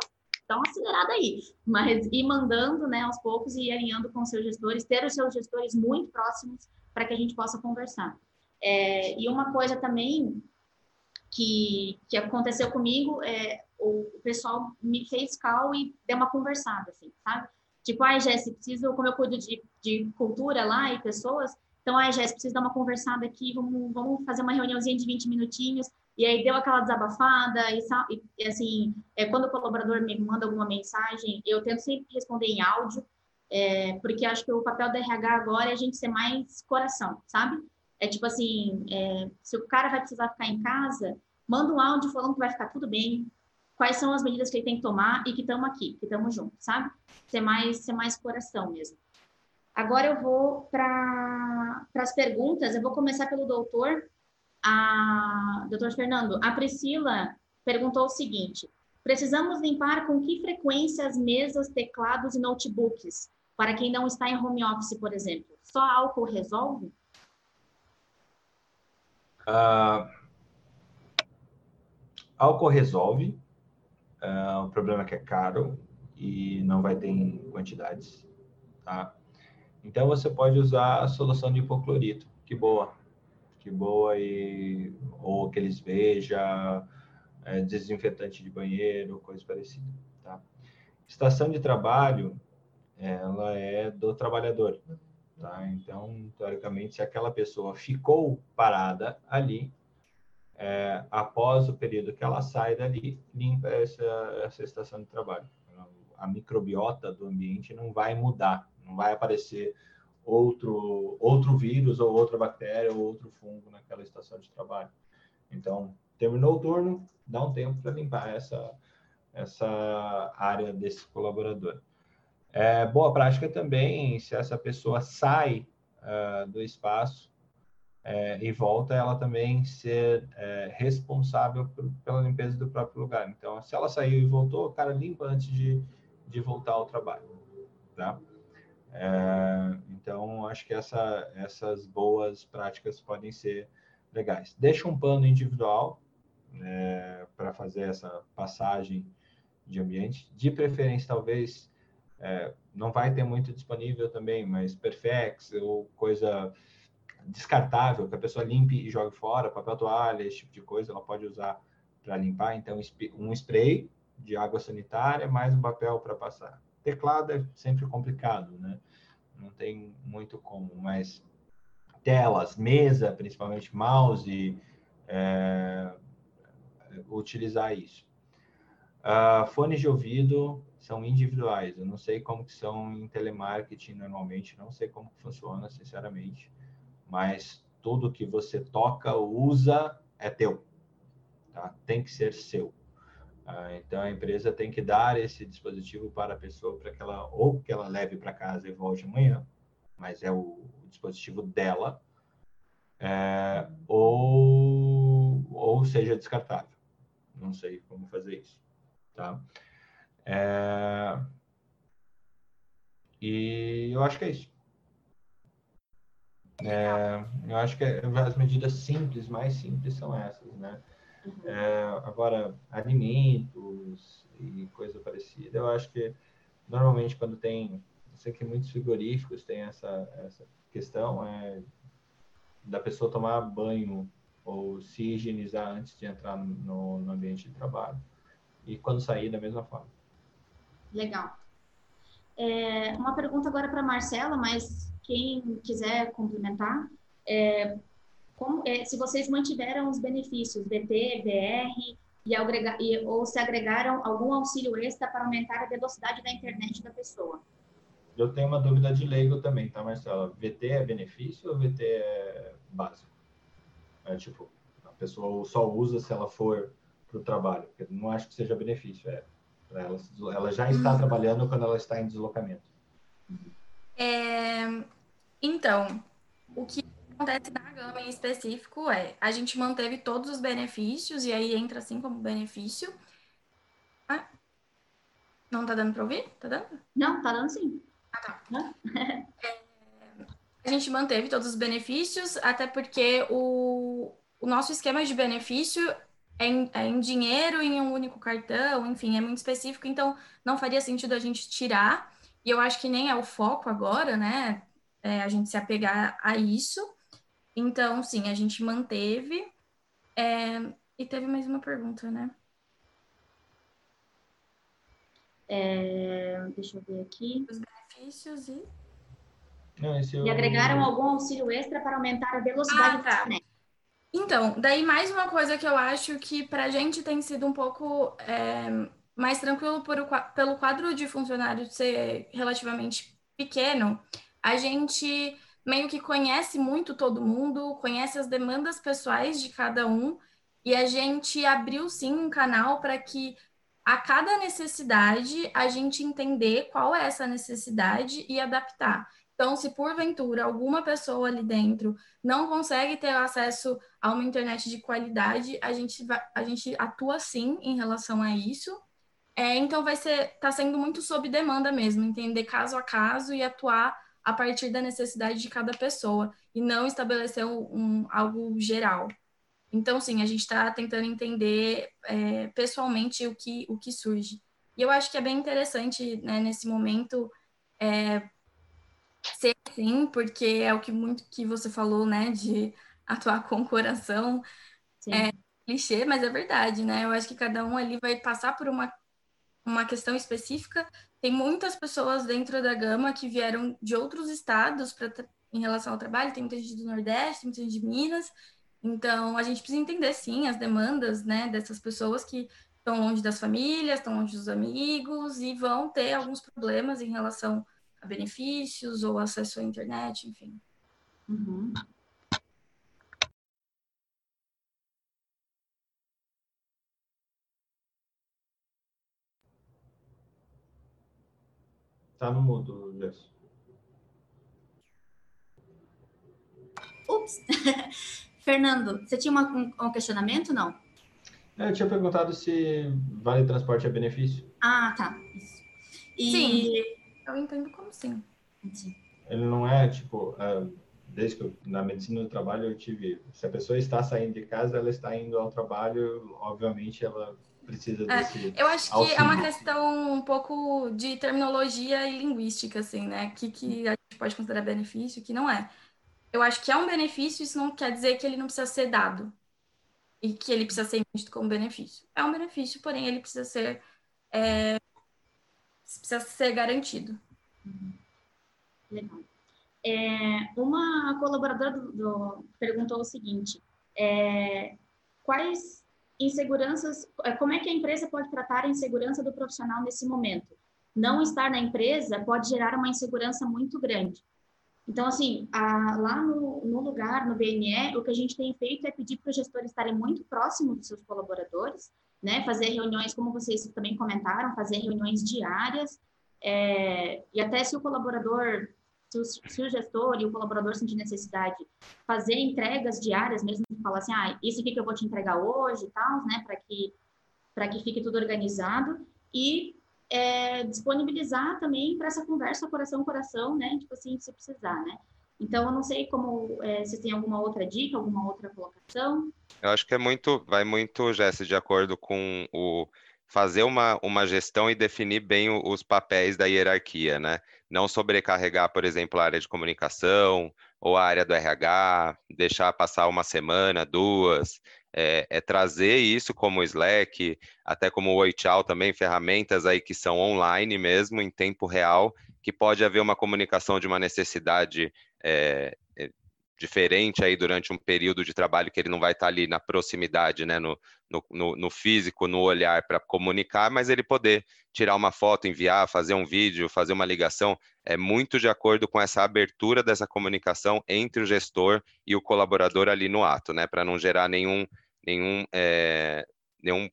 dá uma acelerada aí, mas ir mandando né, aos poucos e alinhando com seus gestores, ter os seus gestores muito próximos para que a gente possa conversar. É, e uma coisa também que, que aconteceu comigo, é, o, pessoal me fez call e deu uma conversada, assim, sabe? Tipo, ai, Jéssica, preciso, como eu cuido de, de cultura lá e pessoas, então, ai, Jéssica, preciso dar uma conversada aqui, vamos, vamos fazer uma reuniãozinha de 20 minutinhos. E aí deu aquela desabafada, e, e assim, é, quando o colaborador me manda alguma mensagem, eu tento sempre responder em áudio, é, porque acho que o papel da RH agora é a gente ser mais coração, sabe? É tipo assim, é, se o cara vai precisar ficar em casa, manda um áudio falando que vai ficar tudo bem, quais são as medidas que ele tem que tomar e que estamos aqui, que estamos juntos, sabe? Ser mais, ser mais coração mesmo. Agora eu vou para as perguntas. Eu vou começar pelo doutor. A, doutor Fernando, a Priscila perguntou o seguinte: precisamos limpar com que frequência as mesas, teclados e notebooks? Para quem não está em home office, por exemplo, só álcool resolve? Uh, álcool resolve. Uh, o problema é que é caro e não vai ter em quantidades. Tá? Então você pode usar a solução de hipoclorito, que boa, que boa e ou aqueles veja, é, desinfetante de banheiro, coisa parecida, tá? Estação de trabalho, ela é do trabalhador, tá? Então, teoricamente, se aquela pessoa ficou parada ali, é, após o período que ela sai dali, limpa essa, essa estação de trabalho. A microbiota do ambiente não vai mudar, não vai aparecer outro, outro vírus ou outra bactéria ou outro fungo naquela estação de trabalho. Então, terminou o turno, dá um tempo para limpar essa, essa área desse colaborador. É, boa prática também, se essa pessoa sai uh, do espaço é, e volta, ela também ser é, responsável por, pela limpeza do próprio lugar. Então, se ela saiu e voltou, o cara limpa antes de, de voltar ao trabalho. Tá? É, então, acho que essa, essas boas práticas podem ser legais. Deixa um plano individual é, para fazer essa passagem de ambiente. De preferência, talvez, é, não vai ter muito disponível também, mas Perfex ou coisa descartável, que a pessoa limpe e jogue fora, papel toalha, esse tipo de coisa, ela pode usar para limpar. Então, um spray de água sanitária mais um papel para passar. Teclado é sempre complicado, né? Não tem muito como, mas telas, mesa, principalmente mouse, é, utilizar isso. Uh, fones de ouvido são individuais. Eu não sei como que são em telemarketing normalmente, não sei como funciona, sinceramente. Mas tudo que você toca, usa, é teu. Tá? Tem que ser seu. Uh, então a empresa tem que dar esse dispositivo para a pessoa para que ela ou que ela leve para casa e volte amanhã, mas é o, dispositivo dela, é, ou ou seja descartável. Não sei como fazer isso, tá? É... E eu acho que é isso. É, eu acho que as medidas simples, mais simples, são essas, né? Uhum. É, agora, alimentos e coisa parecida, eu acho que normalmente quando tem, eu sei que muitos frigoríficos têm essa, essa questão é, da pessoa tomar banho ou se higienizar antes de entrar no, no ambiente de trabalho. E quando sair, da mesma forma. Legal. É, uma pergunta agora para Marcela, mas quem quiser complementar, é, como, é, se vocês mantiveram os benefícios VT, VR e, agregar, e, ou se agregaram algum auxílio extra para aumentar a velocidade da internet da pessoa. Eu tenho uma dúvida de leigo também, tá, Marcela? VT é benefício ou VT é básico? É tipo, a pessoa só usa se ela for para o trabalho. Eu não acho que seja benefício, é ela, ela já está uhum. trabalhando quando ela está em deslocamento. É, então, o que acontece na gama em específico é a gente manteve todos os benefícios, e aí entra assim como benefício. Ah, não tá dando para ouvir? Tá dando? Não, tá dando sim. Ah, tá. [LAUGHS] é, a gente manteve todos os benefícios, até porque o, o nosso esquema de benefício é em, é em dinheiro em um único cartão, enfim, é muito específico, então não faria sentido a gente tirar, e eu acho que nem é o foco agora, né? É, a gente se apegar a isso. Então, sim, a gente manteve. É, e teve mais uma pergunta, né? É, deixa eu ver aqui. Os benefícios e. Não, eu... E agregaram algum auxílio extra para aumentar a velocidade ah, tá. da internet. Então, daí mais uma coisa que eu acho que para a gente tem sido um pouco é, mais tranquilo por, pelo quadro de funcionários ser relativamente pequeno, a gente meio que conhece muito todo mundo, conhece as demandas pessoais de cada um, e a gente abriu sim um canal para que a cada necessidade a gente entender qual é essa necessidade e adaptar. Então, se porventura alguma pessoa ali dentro não consegue ter acesso a uma internet de qualidade, a gente, a gente atua sim em relação a isso. É, então, vai ser, está sendo muito sob demanda mesmo, entender caso a caso e atuar a partir da necessidade de cada pessoa e não estabelecer um, um algo geral. Então, sim, a gente está tentando entender é, pessoalmente o que, o que surge. E eu acho que é bem interessante, né, nesse momento, é, ser assim, porque é o que muito que você falou, né, de atuar com o coração. Sim. É clichê, mas é verdade, né? Eu acho que cada um ali vai passar por uma, uma questão específica. Tem muitas pessoas dentro da gama que vieram de outros estados em relação ao trabalho, tem muita gente do Nordeste, muita gente de Minas. Então, a gente precisa entender, sim, as demandas, né, dessas pessoas que estão longe das famílias, estão longe dos amigos e vão ter alguns problemas em relação a benefícios ou acesso à internet, enfim. Uhum. Tá no mudo, Gerson. Ups! [LAUGHS] Fernando, você tinha uma, um, um questionamento, não? É, eu tinha perguntado se vale transporte é benefício. Ah, tá. Isso. E... Sim. Eu entendo como sim. Ele não é tipo, é, desde que eu, na medicina do trabalho eu tive, se a pessoa está saindo de casa, ela está indo ao trabalho, obviamente ela precisa é, desse. Eu acho que auxílio. é uma questão um pouco de terminologia e linguística, assim, né? Que, que a gente pode considerar benefício, que não é. Eu acho que é um benefício, isso não quer dizer que ele não precisa ser dado e que ele precisa ser visto como benefício. É um benefício, porém ele precisa ser é, precisa ser garantido. Legal. É, uma colaboradora do, do, perguntou o seguinte: é, quais inseguranças, é, como é que a empresa pode tratar a insegurança do profissional nesse momento? Não estar na empresa pode gerar uma insegurança muito grande. Então, assim, a, lá no, no, lugar, no BNE, o que a gente tem feito é pedir para os gestores estarem muito próximos dos seus colaboradores, né? Fazer reuniões, como vocês também comentaram, fazer reuniões diárias, é, e até se o colaborador, se o, gestor e o colaborador sentir necessidade, fazer entregas diárias, mesmo que falar assim, ah, isso aqui que eu vou te entregar hoje e tal, né? Para que, que fique tudo organizado. E é, disponibilizar também para essa conversa coração coração, né? Tipo assim, se precisar, né? Então, eu não sei como, é, se tem alguma outra dica, alguma outra colocação. Eu acho que é muito, vai muito, Jéssica, de acordo com o fazer uma, uma gestão e definir bem os papéis da hierarquia, né? Não sobrecarregar, por exemplo, a área de comunicação ou a área do RH, deixar passar uma semana, duas, é, é, trazer isso como Slack, até como o Oichal também, ferramentas aí que são online mesmo, em tempo real, que pode haver uma comunicação de uma necessidade é diferente aí durante um período de trabalho que ele não vai estar ali na proximidade, né, no, no, no físico, no olhar para comunicar, mas ele poder tirar uma foto, enviar, fazer um vídeo, fazer uma ligação, é muito de acordo com essa abertura dessa comunicação entre o gestor e o colaborador ali no ato, né, para não gerar nenhum, nenhum, é, nenhum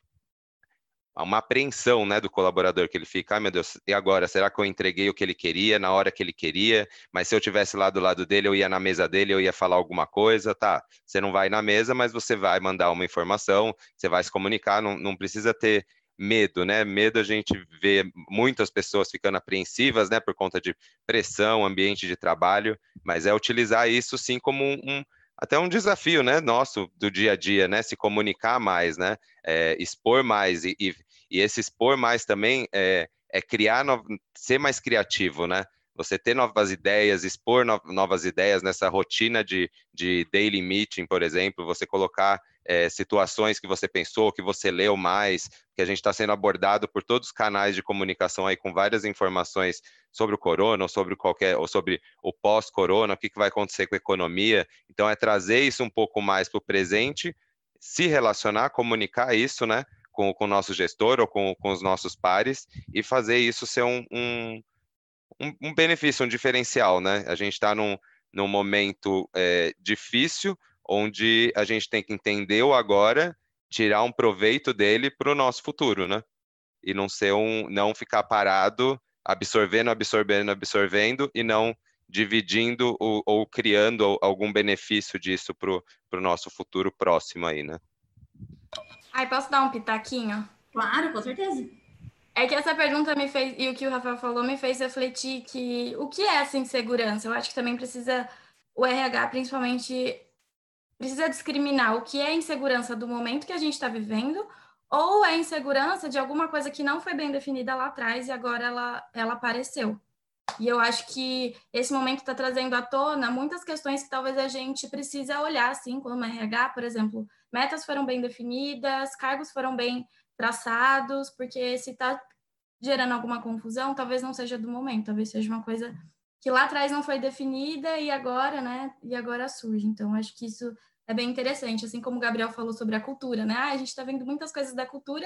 uma apreensão né, do colaborador, que ele fica, ai ah, meu Deus, e agora? Será que eu entreguei o que ele queria na hora que ele queria? Mas se eu tivesse lá do lado dele, eu ia na mesa dele, eu ia falar alguma coisa, tá? Você não vai na mesa, mas você vai mandar uma informação, você vai se comunicar, não, não precisa ter medo, né? Medo a gente vê muitas pessoas ficando apreensivas, né, por conta de pressão, ambiente de trabalho, mas é utilizar isso sim como um, até um desafio, né, nosso do dia a dia, né, se comunicar mais, né, é, expor mais e, e, e, esse expor mais também é, é criar, no, ser mais criativo, né, você ter novas ideias, expor no, novas ideias nessa rotina de, de daily meeting, por exemplo, você colocar é, situações que você pensou, que você leu mais, que a gente está sendo abordado por todos os canais de comunicação aí com várias informações sobre o corona, ou sobre qualquer, ou sobre o pós-corona, o que, que vai acontecer com a economia. Então, é trazer isso um pouco mais para o presente, se relacionar, comunicar isso, né, com, com o nosso gestor ou com, com os nossos pares e fazer isso ser um, um, um benefício, um diferencial, né? A gente está num, num momento é, difícil, onde a gente tem que entender o agora, tirar um proveito dele para o nosso futuro, né? E não ser um, não ficar parado, absorvendo, absorvendo, absorvendo e não dividindo ou, ou criando algum benefício disso para o nosso futuro próximo aí, né? Ai, posso dar um pitaquinho? Claro, com certeza. É que essa pergunta me fez, e o que o Rafael falou me fez refletir que o que é essa insegurança? Eu acho que também precisa, o RH principalmente precisa discriminar o que é insegurança do momento que a gente está vivendo ou é insegurança de alguma coisa que não foi bem definida lá atrás e agora ela, ela apareceu. E eu acho que esse momento está trazendo à tona muitas questões que talvez a gente precisa olhar, assim, como RH, por exemplo, metas foram bem definidas, cargos foram bem traçados, porque se está gerando alguma confusão, talvez não seja do momento, talvez seja uma coisa que lá atrás não foi definida e agora, né? E agora surge. Então, acho que isso é bem interessante, assim como o Gabriel falou sobre a cultura, né? Ah, a gente está vendo muitas coisas da cultura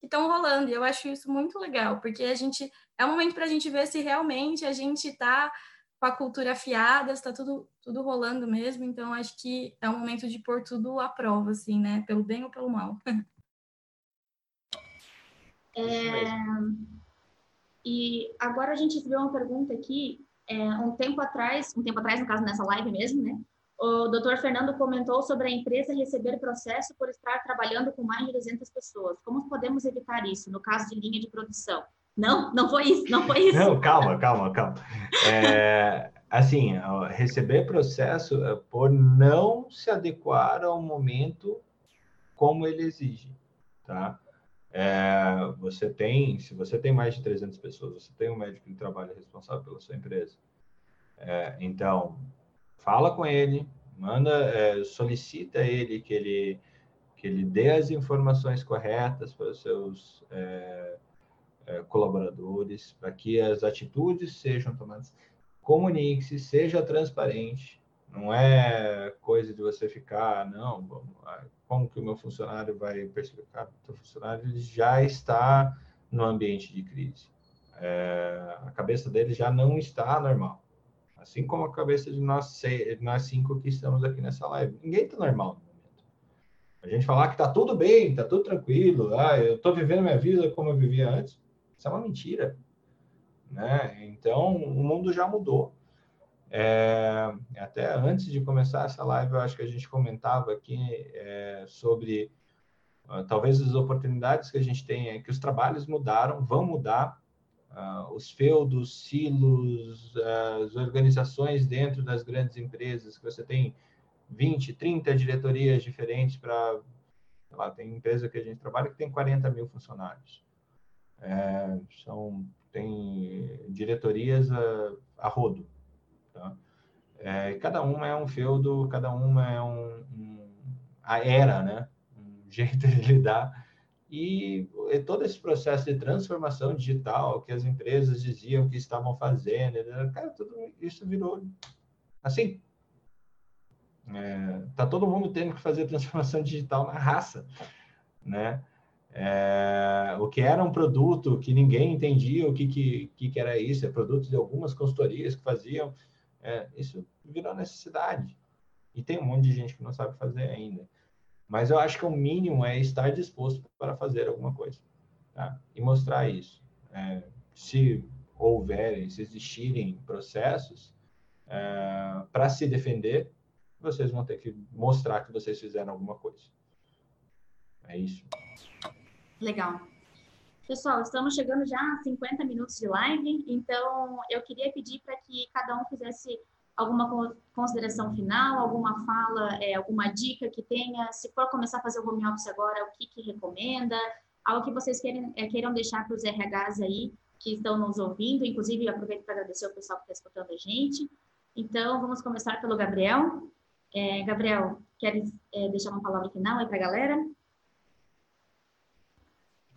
que estão rolando, e eu acho isso muito legal, porque a gente é um momento para a gente ver se realmente a gente está com a cultura afiada, está tudo, tudo rolando mesmo, então acho que é um momento de pôr tudo à prova, assim, né? Pelo bem ou pelo mal. [LAUGHS] É... E agora a gente recebeu uma pergunta aqui é, um tempo atrás, um tempo atrás, no caso nessa live mesmo, né? O doutor Fernando comentou sobre a empresa receber processo por estar trabalhando com mais de 200 pessoas. Como podemos evitar isso no caso de linha de produção? Não, não foi isso, não foi isso. Não, calma, calma, calma. É, assim, receber processo é por não se adequar ao momento como ele exige, tá? É, você tem, se você tem mais de 300 pessoas, você tem um médico de trabalho responsável pela sua empresa. É, então, fala com ele, manda, é, solicita ele que ele que ele dê as informações corretas para os seus é, colaboradores, para que as atitudes sejam tomadas. Comunique-se, seja transparente. Não é coisa de você ficar, não, vamos, como que o meu funcionário vai perceber que o funcionário ele já está no ambiente de crise. É, a cabeça dele já não está normal. Assim como a cabeça de nós, nós cinco que estamos aqui nessa live. Ninguém está normal. A gente falar que está tudo bem, está tudo tranquilo, ah, eu estou vivendo minha vida como eu vivia antes, isso é uma mentira. Né? Então, o mundo já mudou. É, até antes de começar essa live, eu acho que a gente comentava aqui é, sobre uh, talvez as oportunidades que a gente tem, é que os trabalhos mudaram, vão mudar, uh, os feudos, silos, as organizações dentro das grandes empresas, que você tem 20, 30 diretorias diferentes para. Tem empresa que a gente trabalha que tem 40 mil funcionários. É, são, tem diretorias a, a rodo. Tá? É, cada uma é um feudo, cada uma é um, um, a era, né? Um [LAUGHS] jeito de lidar. E, e todo esse processo de transformação digital que as empresas diziam que estavam fazendo, cara, tudo isso virou assim. É, tá todo mundo tendo que fazer transformação digital na raça, né? É, o que era um produto que ninguém entendia o que, que, que era isso, é produto de algumas consultorias que faziam, é, isso virou necessidade. E tem um monte de gente que não sabe fazer ainda. Mas eu acho que o mínimo é estar disposto para fazer alguma coisa. Tá? E mostrar isso. É, se houverem, se existirem processos é, para se defender, vocês vão ter que mostrar que vocês fizeram alguma coisa. É isso. Legal. Pessoal, estamos chegando já a 50 minutos de live, então eu queria pedir para que cada um fizesse alguma consideração final, alguma fala, é, alguma dica que tenha, se for começar a fazer o home office agora, o que, que recomenda, algo que vocês queiram, é, queiram deixar para os RHs aí que estão nos ouvindo, inclusive aproveito para agradecer o pessoal que está escutando a gente. Então, vamos começar pelo Gabriel. É, Gabriel, quer é, deixar uma palavra final aí para a galera?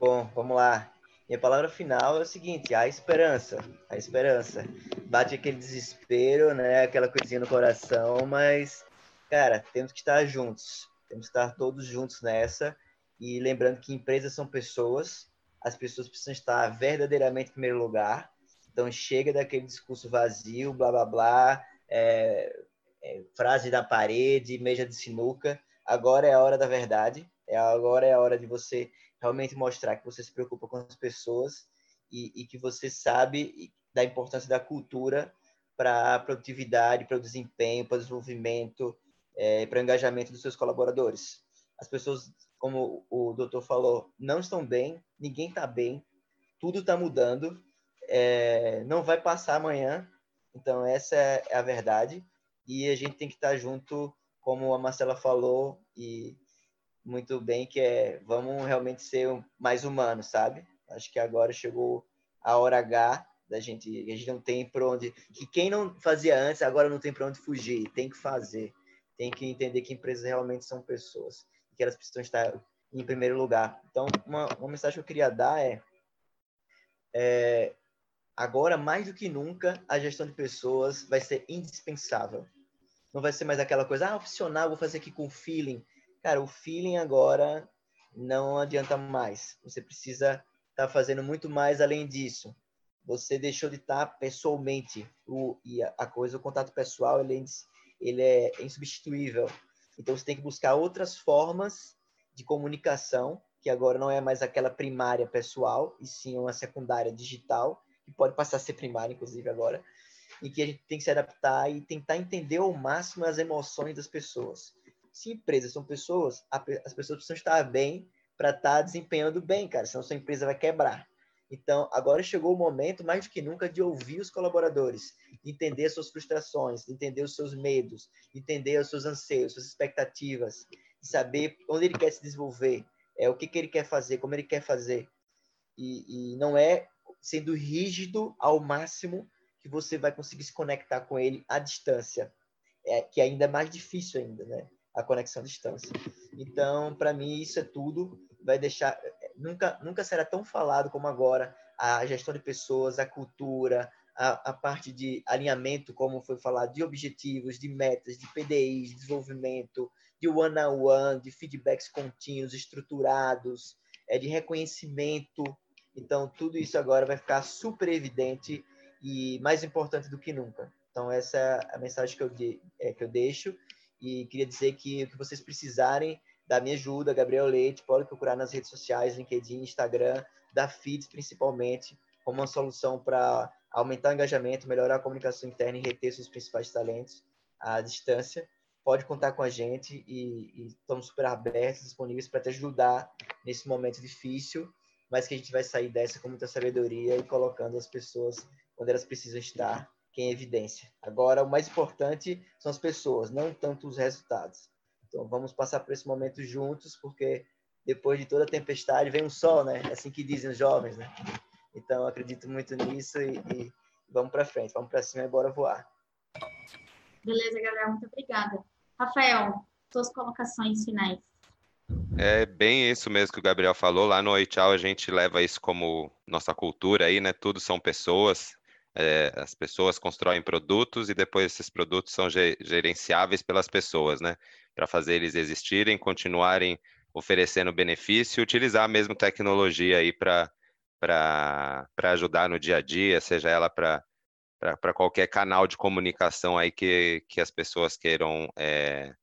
Bom, vamos lá. Minha palavra final é o seguinte: a esperança. A esperança. Bate aquele desespero, né? Aquela coisinha no coração, mas, cara, temos que estar juntos. Temos que estar todos juntos nessa. E lembrando que empresas são pessoas, as pessoas precisam estar verdadeiramente em primeiro lugar. Então, chega daquele discurso vazio, blá blá blá, é, é, frase da parede, meja de sinuca. Agora é a hora da verdade. É agora é a hora de você realmente mostrar que você se preocupa com as pessoas e, e que você sabe da importância da cultura para a produtividade, para o desempenho, para o desenvolvimento, é, para o engajamento dos seus colaboradores. As pessoas, como o doutor falou, não estão bem, ninguém está bem, tudo está mudando, é, não vai passar amanhã, então essa é a verdade, e a gente tem que estar junto, como a Marcela falou, e muito bem, que é vamos realmente ser mais humanos, sabe? Acho que agora chegou a hora H da gente, a gente não tem para onde, que quem não fazia antes agora não tem para onde fugir, tem que fazer, tem que entender que empresas realmente são pessoas que elas precisam estar em primeiro lugar. Então, uma, uma mensagem que eu queria dar é, é agora mais do que nunca a gestão de pessoas vai ser indispensável. Não vai ser mais aquela coisa, ah, opcional, vou fazer aqui com feeling. Cara, o feeling agora não adianta mais. Você precisa estar tá fazendo muito mais além disso. Você deixou de estar tá pessoalmente. O, e a, coisa, o contato pessoal, ele, é ele é insubstituível. Então, você tem que buscar outras formas de comunicação, que agora não é mais aquela primária pessoal, e sim uma secundária digital, que pode passar a ser primária, inclusive, agora, e que a gente tem que se adaptar e tentar entender ao máximo as emoções das pessoas se empresas são pessoas, as pessoas precisam estar bem para estar tá desempenhando bem, cara, senão sua empresa vai quebrar. Então, agora chegou o momento, mais do que nunca, de ouvir os colaboradores, de entender suas frustrações, de entender os seus medos, de entender os seus anseios, suas expectativas, saber onde ele quer se desenvolver, é, o que, que ele quer fazer, como ele quer fazer. E, e não é sendo rígido ao máximo que você vai conseguir se conectar com ele à distância, é, que é ainda mais difícil ainda, né? A conexão à distância. Então, para mim, isso é tudo. Vai deixar. Nunca, nunca será tão falado como agora a gestão de pessoas, a cultura, a, a parte de alinhamento, como foi falado, de objetivos, de metas, de PDIs, de desenvolvimento, de one-on-one, de feedbacks contínuos, estruturados, é, de reconhecimento. Então, tudo isso agora vai ficar super evidente e mais importante do que nunca. Então, essa é a mensagem que eu, de, é, que eu deixo. E queria dizer que o que vocês precisarem da minha ajuda, Gabriel Leite, pode procurar nas redes sociais, LinkedIn, Instagram, da FITS principalmente, como uma solução para aumentar o engajamento, melhorar a comunicação interna e reter seus principais talentos à distância. Pode contar com a gente e, e estamos super abertos, disponíveis para te ajudar nesse momento difícil, mas que a gente vai sair dessa com muita sabedoria e colocando as pessoas onde elas precisam estar, que é evidência. Agora, o mais importante são as pessoas, não tanto os resultados. Então, vamos passar por esse momento juntos, porque depois de toda a tempestade vem um sol, né? É assim que dizem os jovens, né? Então, acredito muito nisso e, e vamos para frente, vamos para cima e bora voar. Beleza, Gabriel, muito obrigada. Rafael, suas colocações finais. É bem isso mesmo que o Gabriel falou. Lá no Oi Tchau a gente leva isso como nossa cultura aí, né? Tudo são pessoas. É, as pessoas constroem produtos e depois esses produtos são gerenciáveis pelas pessoas, né? Para fazer eles existirem, continuarem oferecendo benefício utilizar mesmo tecnologia aí para para ajudar no dia a dia, seja ela para qualquer canal de comunicação aí que, que as pessoas queiram é,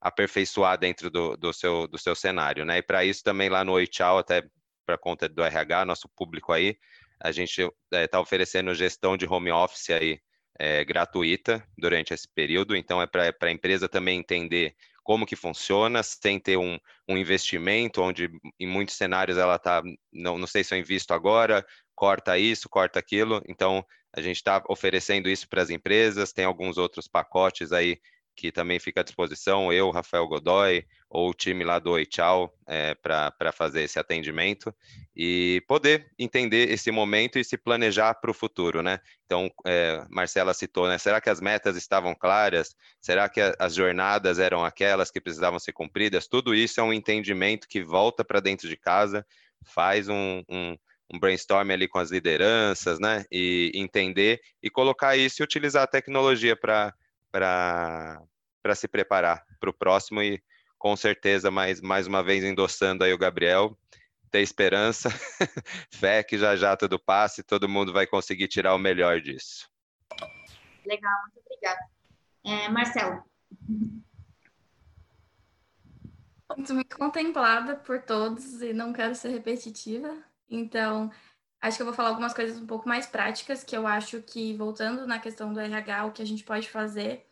aperfeiçoar dentro do, do, seu, do seu cenário, né? E para isso também lá no Oi Tchau, até para conta do RH, nosso público aí, a gente está é, oferecendo gestão de home office aí é, gratuita durante esse período, então é para a empresa também entender como que funciona, sem ter um, um investimento, onde em muitos cenários ela está, não, não sei se eu invisto agora, corta isso, corta aquilo. Então, a gente está oferecendo isso para as empresas, tem alguns outros pacotes aí que também fica à disposição, eu, Rafael Godoy, ou o time lá do Oi Tchau, é, para fazer esse atendimento e poder entender esse momento e se planejar para o futuro, né? Então, é, Marcela citou, né? Será que as metas estavam claras? Será que a, as jornadas eram aquelas que precisavam ser cumpridas? Tudo isso é um entendimento que volta para dentro de casa, faz um, um um brainstorm ali com as lideranças, né? E entender e colocar isso e utilizar a tecnologia para para se preparar para o próximo e com certeza mais mais uma vez endossando aí o Gabriel ter esperança [LAUGHS] fé que já já tudo passe todo mundo vai conseguir tirar o melhor disso. Legal muito obrigada. É, Marcelo. Muito, muito contemplada por todos e não quero ser repetitiva. Então acho que eu vou falar algumas coisas um pouco mais práticas que eu acho que voltando na questão do RH o que a gente pode fazer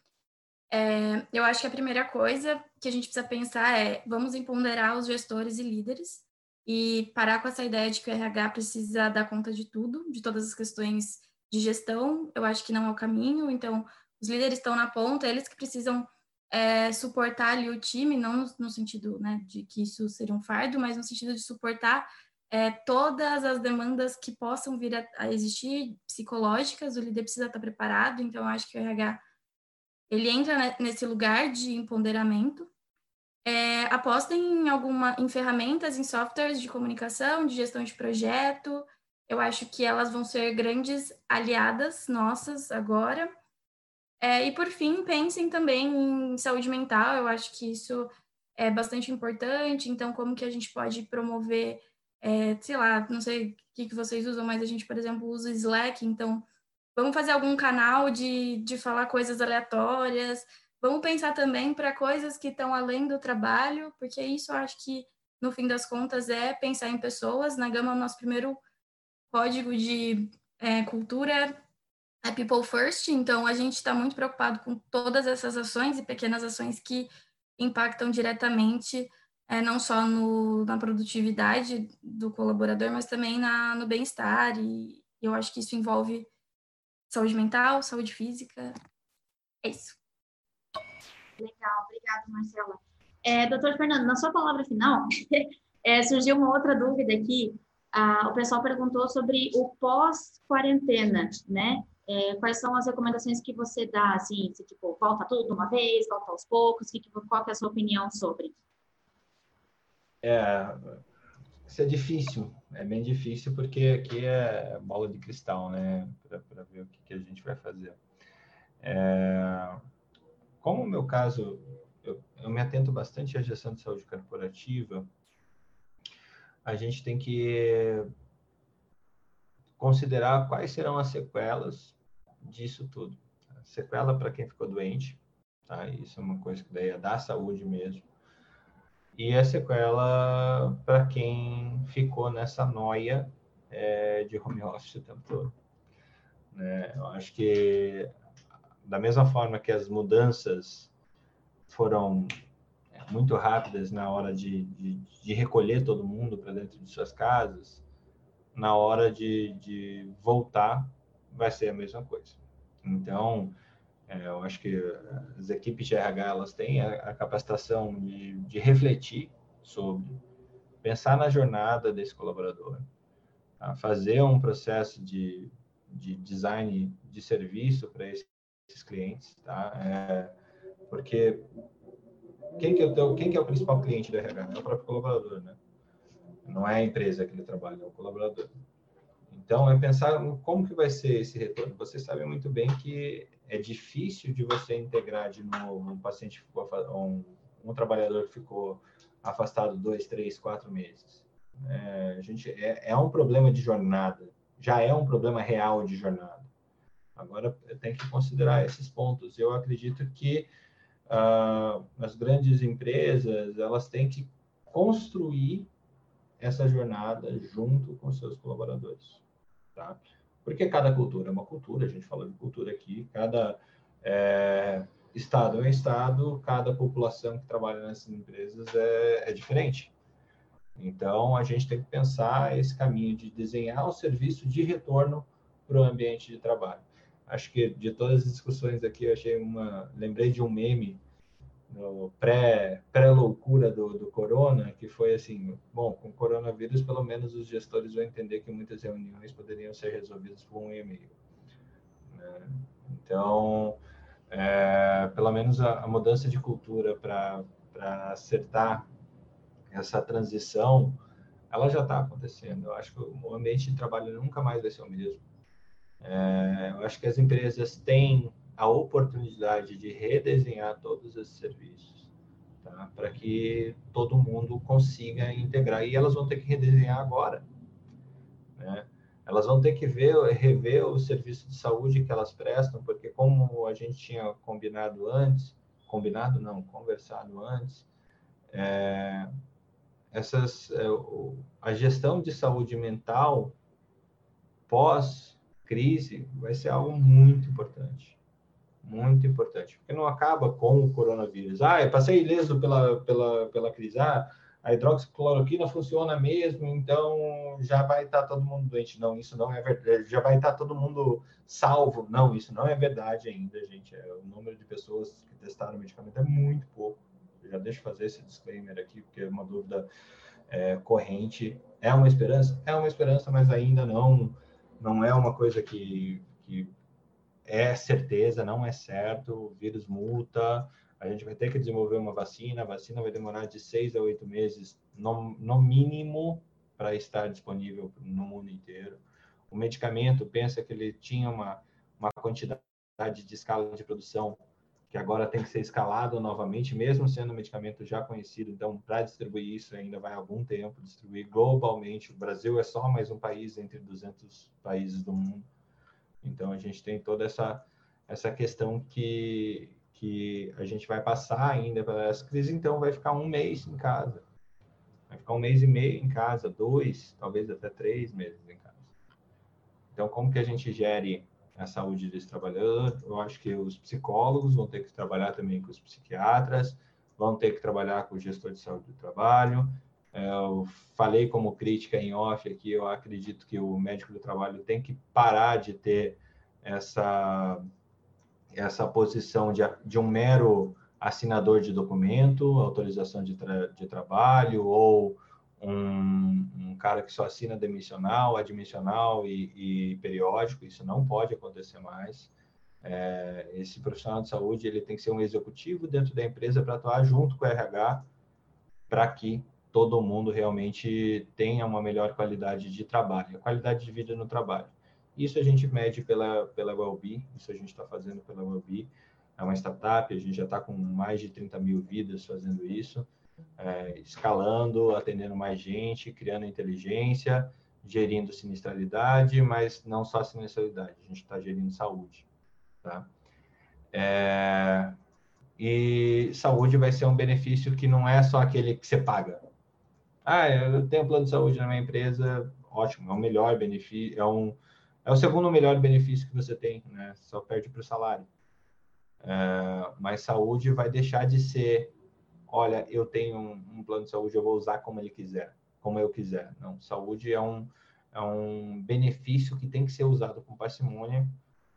é, eu acho que a primeira coisa que a gente precisa pensar é vamos empoderar os gestores e líderes e parar com essa ideia de que o RH precisa dar conta de tudo, de todas as questões de gestão. Eu acho que não é o caminho. Então, os líderes estão na ponta, eles que precisam é, suportar ali o time, não no, sentido né, de que isso seria um fardo, mas no sentido de suportar é, todas as demandas que possam vir a, a existir, psicológicas. O líder precisa estar preparado. Então, eu acho que o RH ele entra nesse lugar de empoderamento, é, aposta em alguma em ferramentas, em softwares de comunicação, de gestão de projeto. Eu acho que elas vão ser grandes aliadas nossas agora. É, e por fim, pensem também em saúde mental. Eu acho que isso é bastante importante. Então, como que a gente pode promover, é, sei lá, não sei o que, que vocês usam, mas a gente, por exemplo, usa Slack. Então, Vamos fazer algum canal de, de falar coisas aleatórias. Vamos pensar também para coisas que estão além do trabalho, porque isso eu acho que, no fim das contas, é pensar em pessoas. Na Gama, o nosso primeiro código de é, cultura é People First, então a gente está muito preocupado com todas essas ações e pequenas ações que impactam diretamente é, não só no, na produtividade do colaborador, mas também na, no bem-estar, e eu acho que isso envolve saúde mental, saúde física. É isso. Legal, obrigada, Marcela. É, doutor Fernando, na sua palavra final, [LAUGHS] é, surgiu uma outra dúvida aqui. Ah, o pessoal perguntou sobre o pós-quarentena, né? É, quais são as recomendações que você dá, assim, se, tipo, volta tudo de uma vez, volta aos poucos, que, qual que é a sua opinião sobre? É, isso é difícil, é bem difícil porque aqui é bola de cristal, né? Para ver o que, que, a gente vai fazer. É, como o meu caso, eu, eu me atento bastante à gestão de saúde corporativa, a gente tem que considerar quais serão as sequelas disso tudo. Sequela para quem ficou doente, tá? Isso é uma coisa que daí é da saúde mesmo e a sequela para quem ficou nessa noia é, de home office o tempo todo. Né? Eu acho que, da mesma forma que as mudanças foram é, muito rápidas na hora de, de, de recolher todo mundo para dentro de suas casas, na hora de, de voltar vai ser a mesma coisa. Então, é, eu acho que as equipes de RH elas têm a, a capacitação de, de, refletir sobre, pensar na jornada desse colaborador, tá? fazer um processo de, de design de serviço para esses, esses, clientes, tá? É, porque quem que, é o quem que é o principal cliente do RH? É o próprio colaborador, né? Não é a empresa que ele trabalha, é o colaborador. Então, é pensar como que vai ser esse retorno. Você sabe muito bem que é difícil de você integrar de novo um paciente um, um trabalhador que ficou afastado dois, três, quatro meses. É, gente é, é um problema de jornada, já é um problema real de jornada. Agora tem que considerar esses pontos. Eu acredito que uh, as grandes empresas elas têm que construir essa jornada junto com seus colaboradores, tá? Porque cada cultura é uma cultura, a gente falou de cultura aqui, cada é, estado é um estado, cada população que trabalha nessas empresas é, é diferente. Então, a gente tem que pensar esse caminho de desenhar o serviço de retorno para o ambiente de trabalho. Acho que de todas as discussões aqui, eu achei uma. Lembrei de um meme no pré, pré-loucura do, do corona, que foi assim, bom, com o coronavírus, pelo menos os gestores vão entender que muitas reuniões poderiam ser resolvidas por um e-mail. Né? Então, é, pelo menos a, a, mudança de cultura para acertar essa transição, ela já está acontecendo. Eu acho que o ambiente de trabalho nunca mais vai ser o mesmo. É, eu acho que as empresas têm a oportunidade de redesenhar todos esses serviços, tá? para que todo mundo consiga integrar. E elas vão ter que redesenhar agora. Né? Elas vão ter que ver, rever o serviço de saúde que elas prestam, porque como a gente tinha combinado antes, combinado não, conversado antes, é, essas, é, a gestão de saúde mental pós crise vai ser algo muito importante muito importante, porque não acaba com o coronavírus. Ah, eu passei ileso pela, pela, pela crise. Ah, a hidroxicloroquina funciona mesmo, então já vai estar todo mundo doente. Não, isso não é verdade. Já vai estar todo mundo salvo. Não, isso não é verdade ainda, gente. É, o número de pessoas que testaram o medicamento é muito pouco. Eu já deixo fazer esse disclaimer aqui, porque é uma dúvida é, corrente. É uma esperança? É uma esperança, mas ainda não, não é uma coisa que, que é certeza, não é certo, o vírus multa, a gente vai ter que desenvolver uma vacina, a vacina vai demorar de seis a oito meses, no, no mínimo, para estar disponível no mundo inteiro. O medicamento, pensa que ele tinha uma, uma quantidade de escala de produção que agora tem que ser escalado novamente, mesmo sendo um medicamento já conhecido. Então, para distribuir isso, ainda vai algum tempo distribuir globalmente. O Brasil é só mais um país entre 200 países do mundo. Então, a gente tem toda essa, essa questão que, que a gente vai passar ainda para essa crise, então vai ficar um mês em casa. Vai ficar um mês e meio em casa, dois, talvez até três meses em casa. Então, como que a gente gere a saúde desse trabalhador? Eu acho que os psicólogos vão ter que trabalhar também com os psiquiatras, vão ter que trabalhar com o gestor de saúde do trabalho, eu falei como crítica em off aqui, eu acredito que o médico do trabalho tem que parar de ter essa, essa posição de, de um mero assinador de documento, autorização de, tra de trabalho, ou um, um, cara que só assina demissional, admissional e, e periódico, isso não pode acontecer mais. É, esse profissional de saúde ele tem que ser um executivo dentro da empresa para atuar junto com o RH para que todo mundo realmente tenha uma melhor qualidade de trabalho, a qualidade de vida no trabalho. Isso a gente mede pela, pela Wellbe, isso a gente está fazendo pela Wellbe. É uma startup, a gente já está com mais de 30 mil vidas fazendo isso, é, escalando, atendendo mais gente, criando inteligência, gerindo sinistralidade, mas não só sinistralidade, a gente está gerindo saúde. Tá? É, e saúde vai ser um benefício que não é só aquele que você paga. Ah, eu tenho plano de saúde na minha empresa, ótimo, é o melhor benefício, é um é o segundo melhor benefício que você tem, né? Só perde para o salário. É, mas saúde vai deixar de ser, olha, eu tenho um, um, plano de saúde, eu vou usar como ele quiser, como eu quiser. Não, saúde é um, é um benefício que tem que ser usado com parcimônia,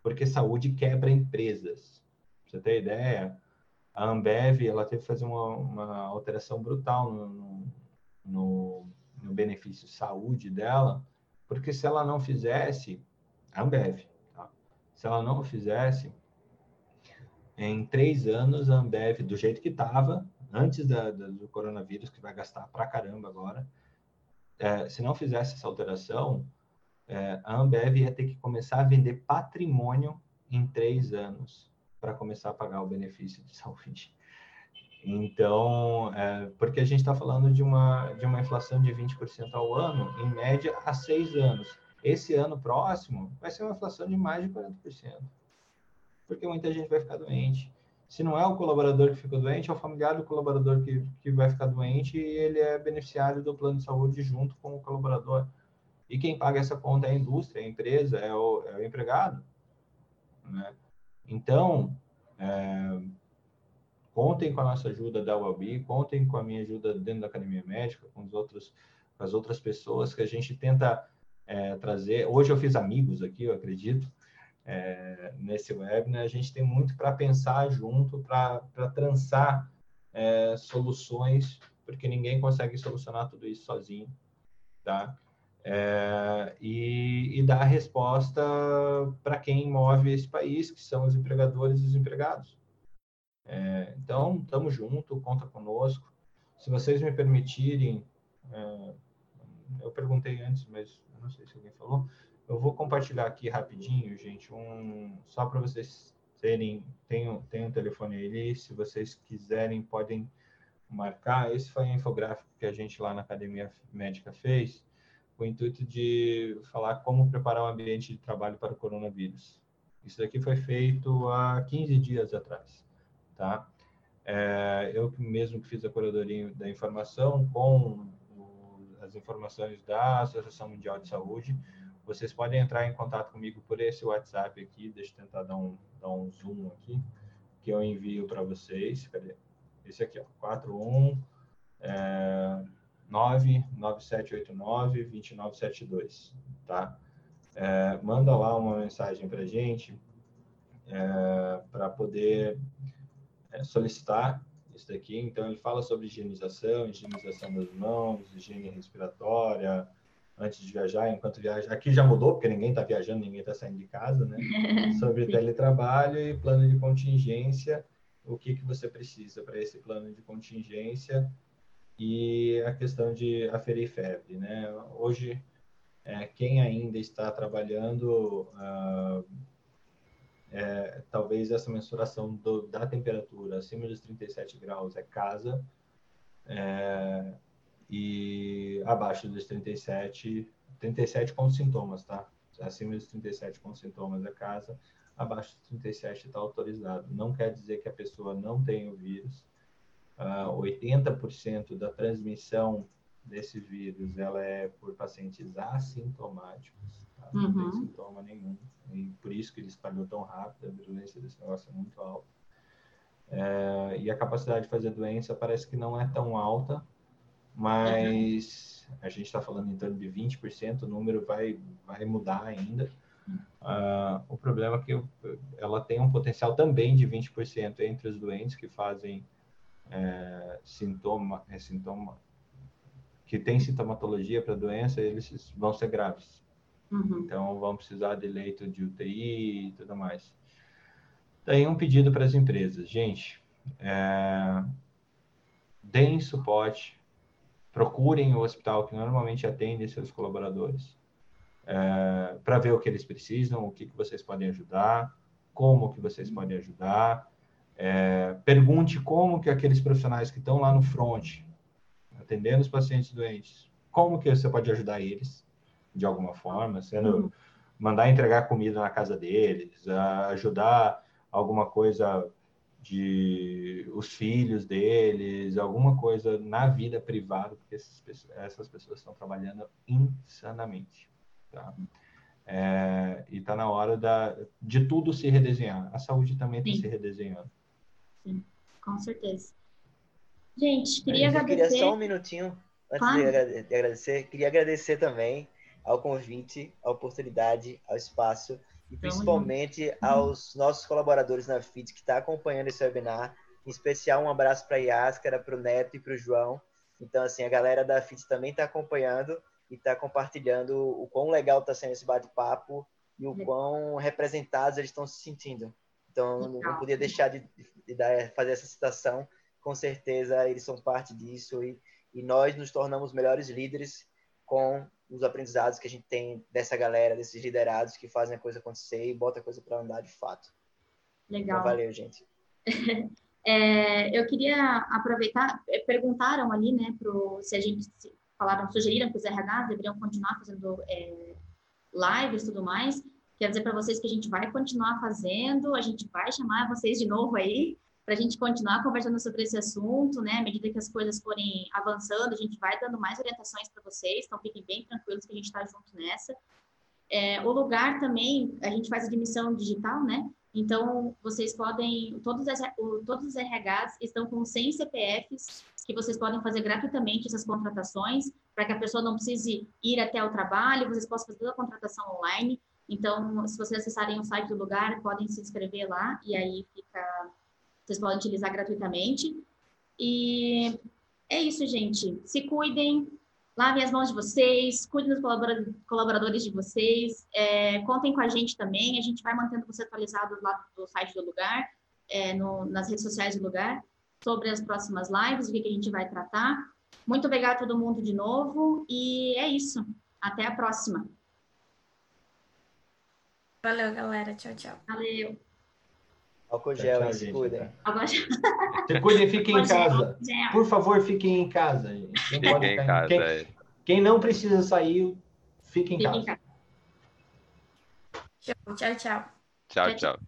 porque saúde quebra empresas. Pra você ter ideia, a Ambev, ela teve que fazer uma, uma alteração brutal no, no, no, no benefício saúde dela, porque se ela não fizesse, a Ambev. Tá? Se ela não fizesse, em três anos, a Ambev, do jeito que estava, antes da, do coronavírus, que vai gastar pra caramba agora, é, se não fizesse essa alteração, é, a Ambev ia ter que começar a vender patrimônio em três anos para começar a pagar o benefício de [LAUGHS] saúde. Então, é, porque a gente está falando de uma, de uma inflação de 20% ao ano, em média, há seis anos. Esse ano próximo vai ser uma inflação de mais de 40%, porque muita gente vai ficar doente. Se não é o colaborador que ficou doente, é o familiar do colaborador que, que vai ficar doente e ele é beneficiário do plano de saúde junto com o colaborador. E quem paga essa conta é a indústria, é a empresa, é o, é o empregado. Né? Então, é, contem com a nossa ajuda da UAB, contem com a minha ajuda dentro da Academia Médica, com, os outros, com as outras pessoas que a gente tenta é, trazer. Hoje eu fiz amigos aqui, eu acredito, é, nesse webinar. A gente tem muito para pensar junto, para trançar é, soluções, porque ninguém consegue solucionar tudo isso sozinho, tá? É, e, e dar resposta para quem move esse país, que são os empregadores e os empregados. É, então, estamos junto, conta conosco. Se vocês me permitirem, é, eu perguntei antes, mas não sei se alguém falou. Eu vou compartilhar aqui rapidinho, gente, um só para vocês terem, tem, um telefone aí, se vocês quiserem, podem marcar. Esse foi um infográfico que a gente lá na Academia Médica fez, com o intuito de falar como preparar o ambiente de trabalho para o coronavírus. Isso daqui foi feito há 15 dias atrás, tá? É, eu mesmo que fiz a curadoria da informação com as informações da Associação Mundial de Saúde. Vocês podem entrar em contato comigo por esse WhatsApp aqui. Deixa eu tentar dar um, dar um zoom aqui, que eu envio para vocês. Cadê? Esse aqui, ó, 41 é, 99789 2972, tá? É, manda lá uma mensagem para gente é, para poder é, solicitar isso daqui. Então, ele fala sobre higienização, higienização das mãos, higiene respiratória, antes de viajar, enquanto viaja. Aqui já mudou, porque ninguém está viajando, ninguém está saindo de casa, né? [LAUGHS] Sobre teletrabalho e plano de contingência, o que, que você precisa para esse plano de contingência e a questão de aferir febre, né? Hoje, é, quem ainda está trabalhando uh, é, talvez essa mensuração do, da temperatura acima dos 37 graus é casa é, e abaixo dos 37, 37 com sintomas, tá? Acima dos 37 com sintomas é casa, abaixo dos 37 está autorizado. Não quer dizer que a pessoa não tem o vírus. Uh, 80% da transmissão desse vírus ela é por pacientes assintomáticos, tá? não uhum. tem sintoma nenhum. E por isso que ele espalhou tão rápido, a virulência desse negócio é muito alta. É, e a capacidade de fazer doença parece que não é tão alta, mas uhum. a gente está falando em torno de 20%, o número vai, vai mudar ainda. Uh, o problema é que ela tem um potencial também de 20% entre os doentes que fazem é, sintoma, é, sintoma, que tem sintomatologia para a doença, eles vão ser graves. Uhum. Então, vão precisar de leito de UTI e tudo mais. Daí, um pedido para as empresas. Gente, é, deem suporte procurem o hospital que normalmente atende seus colaboradores é, para ver o que eles precisam, o que, que vocês podem ajudar, como que vocês podem ajudar. É, pergunte como que aqueles profissionais que estão lá no front, atendendo os pacientes doentes, como que você pode ajudar eles de alguma forma, sendo uhum. mandar entregar comida na casa deles, ajudar alguma coisa de os filhos deles, alguma coisa na vida privada, porque essas, essas pessoas estão trabalhando insanamente. Tá? É, e está na hora da, de tudo se redesenhar. A saúde também está se redesenhando. Sim, com certeza. Gente, queria eu agradecer. queria só um minutinho antes claro. de agradecer. Queria agradecer também ao convite, à oportunidade, ao espaço e principalmente aos nossos colaboradores na FIT que estão tá acompanhando esse webinar. Em especial, um abraço para a Yáscara, para o Neto e para o João. Então, assim, a galera da FIT também está acompanhando e está compartilhando o quão legal está sendo esse bate-papo e o quão representados eles estão se sentindo. Então, não podia deixar de, de dar, fazer essa citação. Com certeza, eles são parte disso e, e nós nos tornamos melhores líderes com os aprendizados que a gente tem dessa galera, desses liderados que fazem a coisa acontecer e bota a coisa para andar de fato. Legal. Então, valeu, gente. [LAUGHS] é, eu queria aproveitar, é, perguntaram ali, né, pro, se a gente falaram, sugeriram que os RH deveriam continuar fazendo é, lives e tudo mais. Quero dizer para vocês que a gente vai continuar fazendo, a gente vai chamar vocês de novo aí para a gente continuar conversando sobre esse assunto, né? À medida que as coisas forem avançando, a gente vai dando mais orientações para vocês, então fiquem bem tranquilos que a gente está junto nessa. É, o lugar também, a gente faz admissão digital, né? Então, vocês podem, todos, as, todos os RHs estão com 100 CPFs que vocês podem fazer gratuitamente essas contratações, para que a pessoa não precise ir até o trabalho, vocês possam fazer toda a contratação online. Então, se vocês acessarem o site do lugar, podem se inscrever lá e aí fica, vocês podem utilizar gratuitamente. E é isso, gente. Se cuidem, lavem as mãos de vocês, cuidem dos colaboradores de vocês, é, contem com a gente também, a gente vai mantendo você atualizado lá do site do lugar, é, no, nas redes sociais do lugar, sobre as próximas lives, o que, que a gente vai tratar. Muito obrigada a todo mundo de novo, e é isso. Até a próxima. Valeu, galera. Tchau, tchau. Valeu. Álcool gel, tchau, se cuidem. Se cuidem, fiquem em casa. Por favor, fiquem em casa. Quem, fiquem em casa, quem, é. quem, não precisa sair, fique em casa. Tchau, tchau. Tchau, tchau.